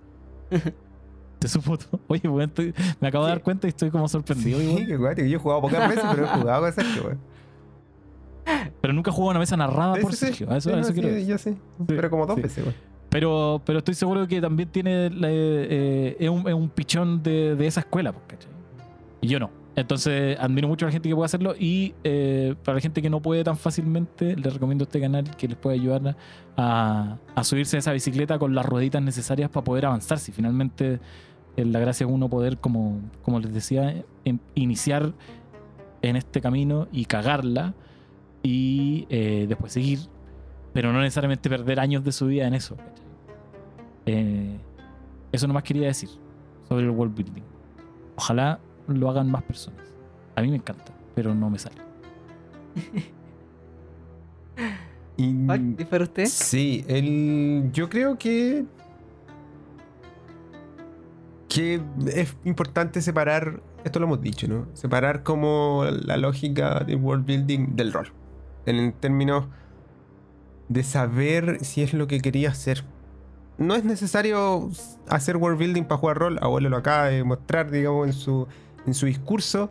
Te supo todo. Oye, weón, estoy- me acabo de dar cuenta y estoy como sorprendido. Sí, weón. qué guay. Yo he jugado pocas veces, pero he jugado con Sergio, weón. [LAUGHS] Pero nunca jugó una mesa narrada por Sí, sí, sí. Sergio. Eso, Sí, no, sí, yo sé. Pero como dos sí. veces, güey. Pero, pero estoy seguro que también tiene la- eh, es, un, es un pichón de, de esa escuela, pues, ¿cachai? Y yo no. Entonces admiro mucho a la gente que puede hacerlo y eh, para la gente que no puede tan fácilmente, les recomiendo este canal que les puede ayudar a, a subirse a esa bicicleta con las rueditas necesarias para poder avanzar. Si finalmente eh, la gracia es uno poder, como, como les decía, em- iniciar en este camino y cagarla y eh, después seguir, pero no necesariamente perder años de su vida en eso. eso nomás quería decir sobre el world building. Ojalá lo hagan más personas. A mí me encanta, pero no me sale. [LAUGHS] Y, Pac, ¿y para usted? Sí, el, yo creo que que es importante separar, esto lo hemos dicho, ¿no? Separar como la lógica de world building del rol. En el término de saber si es lo que quería hacer. No es necesario hacer world building para jugar rol, abuelo lo acaba de mostrar, digamos, en su, en su discurso,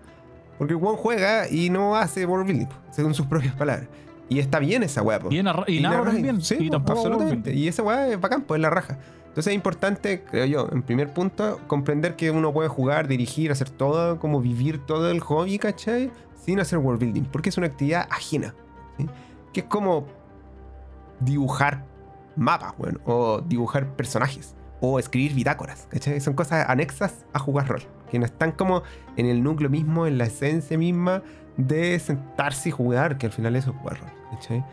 porque Juan juega y no hace world building, según sus propias palabras. Y está bien esa weá. Y, y Y narra también. Sí, y tampoco absolutamente. Y esa weá es bacán, pues es la raja. Entonces es importante, creo yo, en primer punto, comprender que uno puede jugar, dirigir, hacer todo, como vivir todo el hobby, ¿cachai? Sin hacer world building, porque es una actividad ajena. ¿sí? Que es como dibujar mapas, bueno, o dibujar personajes, o escribir bitácoras, ¿cachai? Son cosas anexas a jugar rol, que no están como en el núcleo mismo, en la esencia misma de sentarse y jugar, que al final eso es jugar rol, ¿cachai?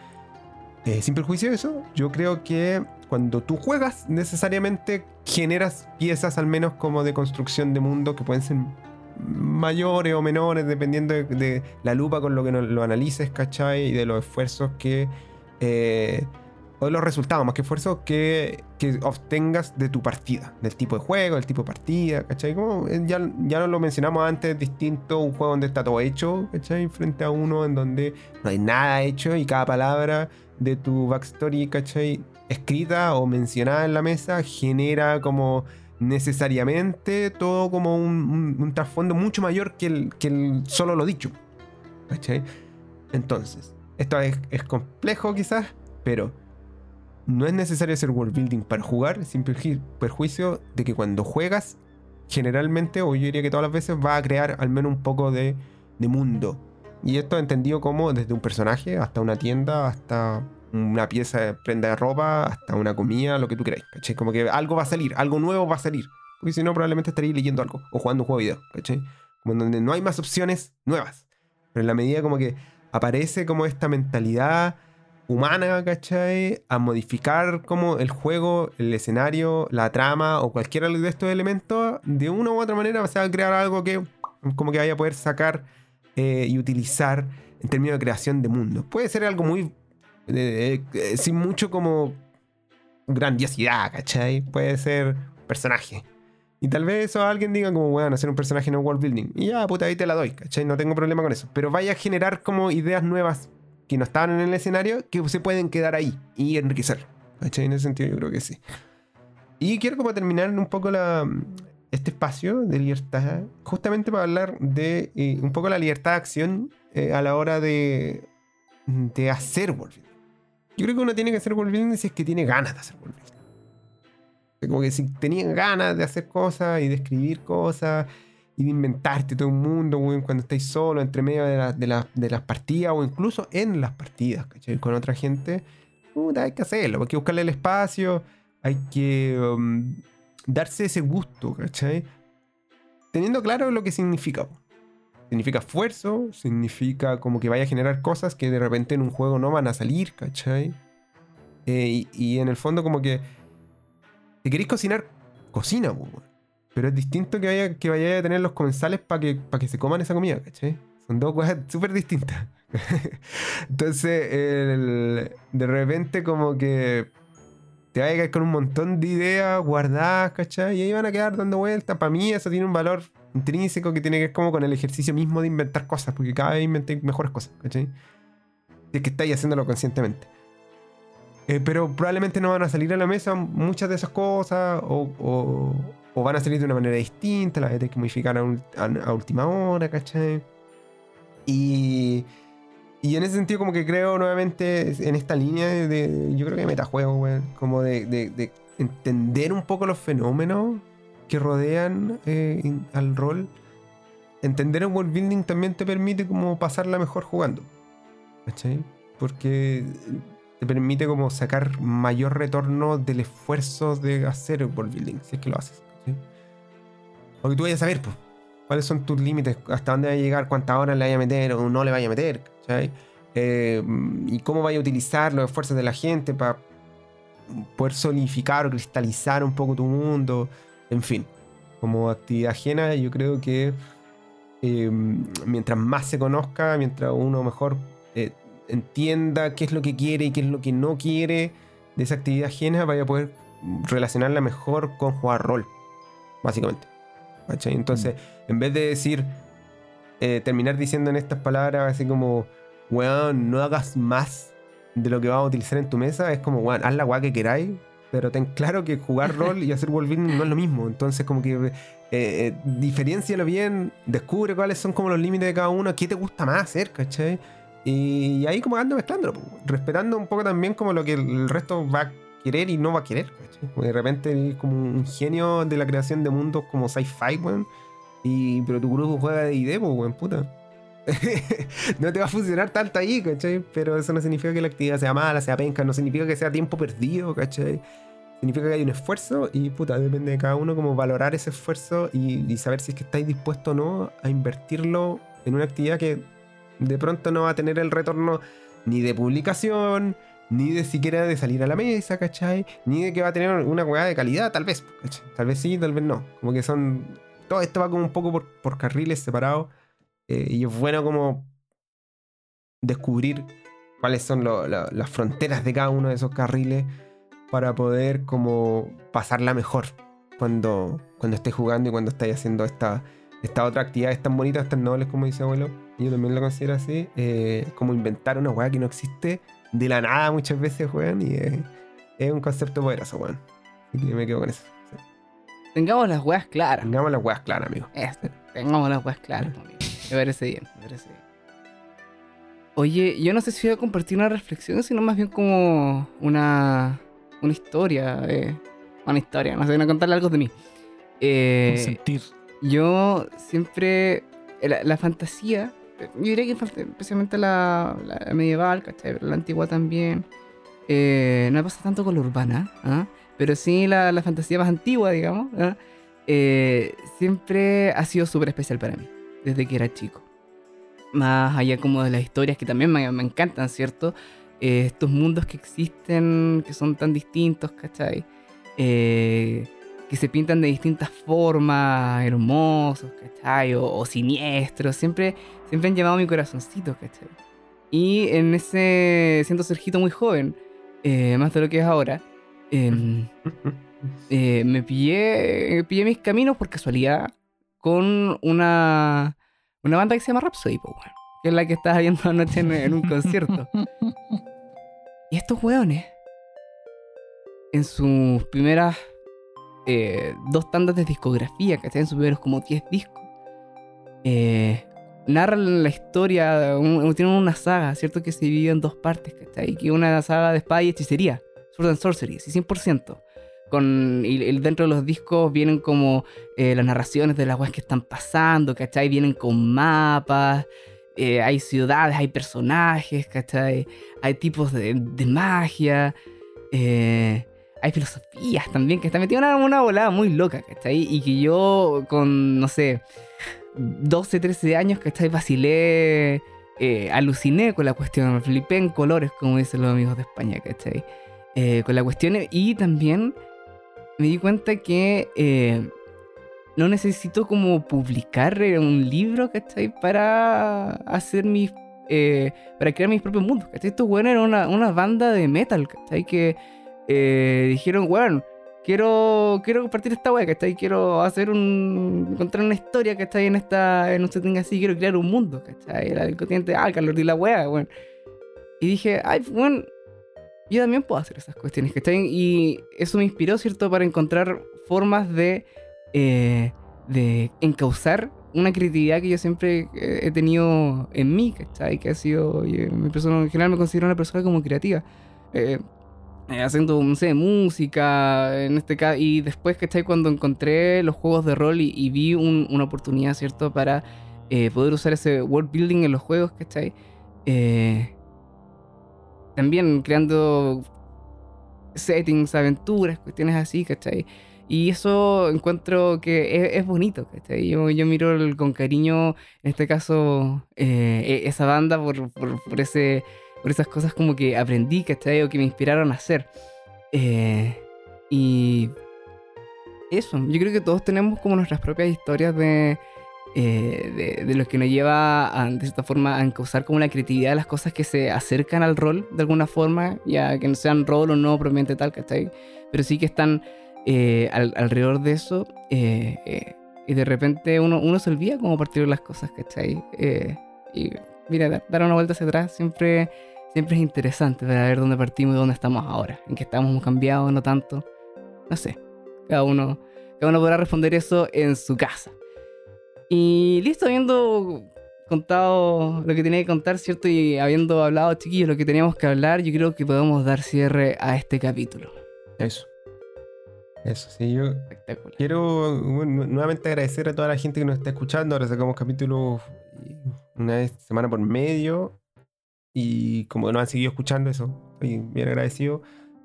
Eh, sin perjuicio de eso, yo creo que cuando tú juegas, necesariamente generas piezas al menos como de construcción de mundo que pueden ser mayores o menores, dependiendo de, la lupa con lo que lo analices, ¿cachai? Y de los esfuerzos que... eh, o los resultados, más que esfuerzos que, que obtengas de tu partida, del tipo de juego, del tipo de partida, ¿cachai? Como, eh, ya, ya lo mencionamos antes, es distinto un juego donde está todo hecho, ¿cachai? Frente a uno en donde no hay nada hecho y cada palabra de tu backstory, ¿cachai? Escrita o mencionada en la mesa genera como necesariamente todo como un, trasfondo mucho mayor que el, que el solo lo dicho. ¿Cachai? Entonces, esto es, es complejo quizás, pero no es necesario hacer world building para jugar, sin perju- perjuicio de que cuando juegas, generalmente, o yo diría que todas las veces, va a crear al menos un poco de, mundo. Y esto entendido como desde un personaje hasta una tienda, hasta una pieza de prenda de ropa, hasta una comida, lo que tú queráis, ¿cachai? Como que algo va a salir, algo nuevo va a salir. Porque si no, probablemente estaréis leyendo algo o jugando un juego de video. Como donde no hay más opciones nuevas. Pero en la medida como que aparece como esta mentalidad humana, ¿cachai? A modificar como el juego, el escenario, la trama o cualquiera de estos elementos, de una u otra manera se va a crear algo que como que vaya a poder sacar eh, y utilizar en términos de creación de mundo. Puede ser algo muy... eh, eh, sin mucho como grandiosidad, ¿cachai? Puede ser personaje. Y tal vez eso alguien diga como, bueno, hacer un personaje no world building. Y ya, puta, ahí te la doy, ¿cachai? No tengo problema con eso. Pero vaya a generar como ideas nuevas que no estaban en el escenario que se pueden quedar ahí y enriquecer. ¿Cachai? En ese sentido yo creo que sí. Y quiero como terminar un poco la, este espacio de libertad, justamente para hablar de eh, un poco la libertad de acción eh, a la hora de, de hacer building. Yo creo que uno tiene que hacer building si es que tiene ganas de hacer building. Como que si tenías ganas de hacer cosas y de escribir cosas de inventarte todo un mundo, cuando estáis solo, entre medio de, la- las partidas o incluso en las partidas. Con otra gente, hay que hacerlo, hay que buscarle el espacio, hay que um, darse ese gusto. Teniendo claro lo que significa. Significa esfuerzo, significa como que vaya a generar cosas que de repente en un juego no van a salir. Eh, y, en el fondo como que si queréis cocinar, cocina. Pero es distinto que vaya, que vaya a tener los comensales para que, pa' que se coman esa comida, ¿cachai? Son dos cosas [LAUGHS] súper distintas. [LAUGHS] Entonces, el- de repente como que te vas a quedar con un montón de ideas guardadas, ¿cachai? Y ahí van a quedar dando vueltas. Para mí eso tiene un valor intrínseco que tiene que ver como con el ejercicio mismo de inventar cosas, porque cada vez inventáis mejores cosas, ¿cachai? Si es que estáis haciéndolo conscientemente. Eh, pero probablemente no van a salir a la mesa muchas de esas cosas o- o van a salir de una manera distinta, las vas a tener que modificar a, a- última hora, ¿cachai? Y, y en ese sentido como que creo nuevamente en esta línea de, yo creo que metajuego, weón, como de, de, de entender un poco los fenómenos que rodean eh, al rol. Entender el world building también te permite como pasarla mejor jugando. ¿Cachai? Porque te permite como sacar mayor retorno del esfuerzo de hacer el world building, si es que lo haces. Porque tú vayas a saber, pues, cuáles son tus límites, hasta dónde va a llegar, cuántas horas le vaya a meter o no le vaya a meter, ¿cachai? Eh, y cómo vaya a utilizar los esfuerzos de la gente para poder solidificar o cristalizar un poco tu mundo, en fin. Como actividad ajena, yo creo que eh, mientras más se conozca, mientras uno mejor eh, entienda qué es lo que quiere y qué es lo que no quiere de esa actividad ajena, vaya a poder relacionarla mejor con jugar rol, básicamente. ¿Cachai? Entonces, en vez de decir, eh, terminar diciendo en estas palabras así como, weón, no hagas más de lo que vas a utilizar en tu mesa, es como, weón, haz la weá que queráis, pero ten claro que jugar rol y hacer world no es lo mismo. Entonces, como que eh, eh, diferencialo bien, descubre cuáles son como los límites de cada uno, qué te gusta más hacer, ¿cachai? Y, ahí como ando mezclándolo, respetando un poco también como lo que el resto va querer y no va a querer, ¿cachai? De repente eres como un genio de la creación de mundos como sci-fi, weón. Y, pero tu grupo juega de ID, pues, weón, puta. [LAUGHS] no te va a funcionar tanto ahí, ¿cachai? Pero eso no significa que la actividad sea mala, sea penca, no significa que sea tiempo perdido, ¿cachai? Significa que hay un esfuerzo y puta, depende de cada uno como valorar ese esfuerzo y, y saber si es que estáis dispuestos o no a invertirlo en una actividad que de pronto no va a tener el retorno ni de publicación, ni de siquiera de salir a la mesa, ¿cachai? Ni de que va a tener una weá de calidad, tal vez, ¿cachai? Tal vez sí, tal vez no. Como que son. Todo esto va como un poco por, por carriles separados. eh, y es bueno como descubrir cuáles son las fronteras de cada uno de esos carriles para poder como pasarla mejor cuando, cuando estés jugando y cuando estés haciendo esta, esta otra actividades tan bonitas, tan nobles como dice abuelo. Yo también lo considero así, eh, como inventar una weá que no existe de la nada muchas veces, weón, y eh, es un concepto poderoso, weón. Así que me quedo con eso. Sí. Tengamos las weas claras. Tengamos las weas claras, amigo. Este, tengamos las weas claras, amigo. Me parece bien, me parece bien. Oye, yo no sé si voy a compartir una reflexión, sino más bien como una, una historia. eh, una historia, no sé, no contarle algo de mí. Eh, sentir. yo siempre. La, la fantasía, yo diría que especialmente la, la medieval, ¿cachai? La antigua también. eh, no pasa tanto con la urbana, ¿ah? pero sí la, la fantasía más antigua, digamos. ¿ah? eh, siempre ha sido súper especial para mí, desde que era chico. Más allá como de las historias que también me, me encantan, ¿cierto? Eh, estos mundos que existen, que son tan distintos, ¿cachai? Eh, que se pintan de distintas formas, hermosos, ¿cachai? O, o siniestros, siempre, siempre han llamado mi corazoncito, ¿cachai? Y en ese, siendo Sergito muy joven, eh, más de lo que es ahora, em, [LAUGHS] eh, me pillé, pillé mis caminos por casualidad con una, una banda que se llama Rhapsody, que es la que estaba viendo anoche en, en un concierto. [LAUGHS] Y estos weones, en sus primeras eh, dos tandas de discografía, que en sus primeros como 10 discos, eh, narran la historia, tienen una saga, ¿cierto? Que se divide en dos partes, ¿cachai? Que una saga de espada y hechicería, Sword and Sorcery, sí, 100%. Con, y, dentro de los discos vienen como eh, las narraciones de las weas que están pasando, ¿cachai? Vienen con mapas, hay ciudades, hay personajes, ¿cachai? Hay tipos de, de magia, eh, hay filosofías también, que está metida una, una volada muy loca, ¿cachai? Y que yo con, no sé, 12, 13 años, ¿cachai? Vacilé, eh, aluciné con la cuestión, me flipé en colores, como dicen los amigos de España, ¿cachai? Eh, con la cuestión y también me di cuenta que eh, no necesito como publicar eh, un libro, ¿cachai? Para hacer mis... eh, para crear mis propios mundos, ¿cachai? Estos weones eran una, una banda de metal, ¿cachai? Que eh, dijeron, weón, quiero, quiero compartir esta weá, ¿cachai? Quiero hacer un... encontrar una historia, ¿cachai? En esta... en un setting así, quiero crear un mundo, ¿cachai? El continente Alcalor y la weá, weón. Y dije, ay, weón, yo también puedo hacer esas cuestiones, ¿cachai? Y eso me inspiró, ¿cierto? Para encontrar formas de, eh, de encauzar una creatividad que yo siempre eh, he tenido en mí, ¿cachai? Que ha sido, mi persona, en general me considero una persona como creativa. Eh, eh, haciendo, no sé, música, en este caso, y después, ¿cachai? Cuando encontré los juegos de rol y, vi una oportunidad, ¿cierto? Para poder usar ese world building en los juegos, ¿cachai? también creando settings, aventuras, cuestiones así, ¿cachai? Y eso encuentro que es, bonito, ¿cachai? Yo, yo miro con cariño, en este caso, eh, e, esa banda por, por, ese, por esas cosas como que aprendí, ¿cachai? O que me inspiraron a hacer. Eh, y eso, yo creo que todos tenemos como nuestras propias historias de, eh, de, de, lo que nos lleva a, de cierta forma a causar como la creatividad de las cosas que se acercan al rol de alguna forma, ya que no sean rol o no propiamente tal, ¿cachai? Pero sí que están eh, alrededor de eso. Eh, eh, y de repente uno, uno se olvida cómo partir las cosas, ¿cachai? y mira, dar una vuelta hacia atrás siempre, siempre es interesante para ver dónde partimos y dónde estamos ahora. En qué estamos, hemos cambiado, no tanto. No sé. Cada uno, cada uno podrá responder eso en su casa. Y listo, habiendo contado lo que tenía que contar, ¿cierto? Y habiendo hablado, chiquillos, lo que teníamos que hablar, yo creo que podemos dar cierre a este capítulo. Eso. Eso, sí, yo quiero nuevamente agradecer a toda la gente que nos está escuchando. Ahora sacamos capítulos una vez semana por medio. Y como nos han seguido escuchando, eso, estoy bien agradecido.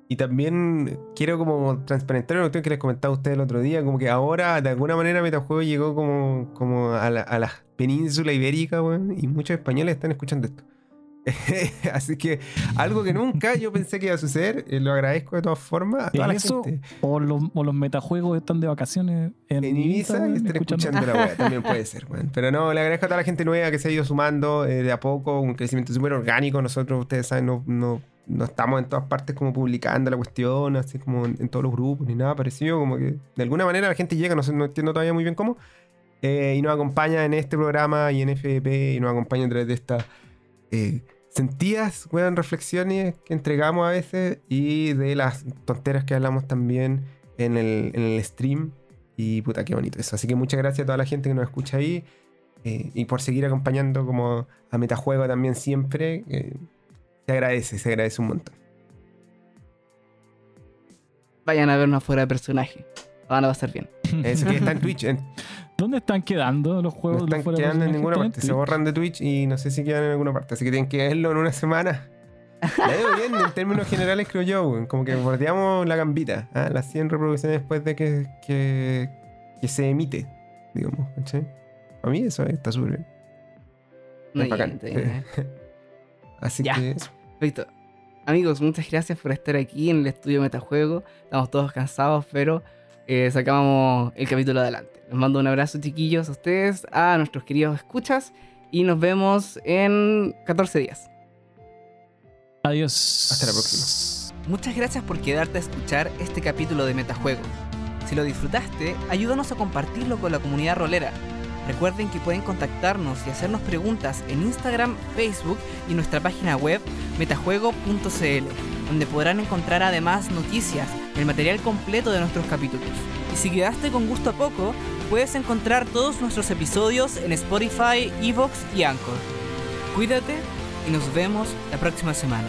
Y también quiero como transparentar una cuestión que les comentaba a ustedes el otro día, como que ahora de alguna manera Metajuego llegó como, como a, la, a la península ibérica, y muchos españoles están escuchando esto. [LAUGHS] Así que algo que nunca yo pensé que iba a suceder, eh, lo agradezco de todas formas. eso, O, los, o los metajuegos están de vacaciones en, Ibiza y están escuchando, la web, también puede ser. Pero no, le agradezco a toda la gente nueva que se ha ido sumando eh, de a poco, un crecimiento súper orgánico. Nosotros, ustedes saben, no, no, no, estamos en todas partes como publicando la cuestión, así como en, todos los grupos ni nada parecido. Como que de alguna manera la gente llega, no, sé, no entiendo todavía muy bien cómo, eh, y nos acompaña en este programa y en FDP y nos acompaña a través de esta sentidas, weón, reflexiones que entregamos a veces y de las tonteras que hablamos también en el, en el stream. Y puta, qué bonito eso. Así que muchas gracias a toda la gente que nos escucha ahí eh, y por seguir acompañando como a Metajuego también siempre. se agradece, se agradece un montón. Vayan a vernos fuera de personaje. Van a pasar bien. Eso que está en [LAUGHS] Twitch. ¿Dónde están quedando los juegos? No están quedando en ninguna parte. Se borran de Twitch y no sé si quedan en alguna parte. Así que tienen que verlo en una semana. La veo bien en términos generales, creo yo. Como que bordeamos la gambita. ¿ah? Las 100 reproducciones después de que, que, que se emite. Digamos. A mí eso está súper bien. bacán. [LAUGHS] Así que eso. Listo. Amigos, muchas gracias por estar aquí en el estudio Metajuego. Estamos todos cansados, pero eh, sacamos el capítulo adelante. Les mando un abrazo, chiquillos, a ustedes, a nuestros queridos escuchas y nos vemos en 14 días. Adiós. Hasta la próxima. Muchas gracias por quedarte a escuchar este capítulo de Metajuego. Si lo disfrutaste, ayúdanos a compartirlo con la comunidad rolera. Recuerden que pueden contactarnos y hacernos preguntas en Instagram, Facebook y nuestra página web metajuego.cl, donde podrán encontrar además noticias, el material completo de nuestros capítulos. Y si quedaste con gusto a poco, puedes encontrar todos nuestros episodios en Spotify, Evox y Anchor. Cuídate y nos vemos la próxima semana.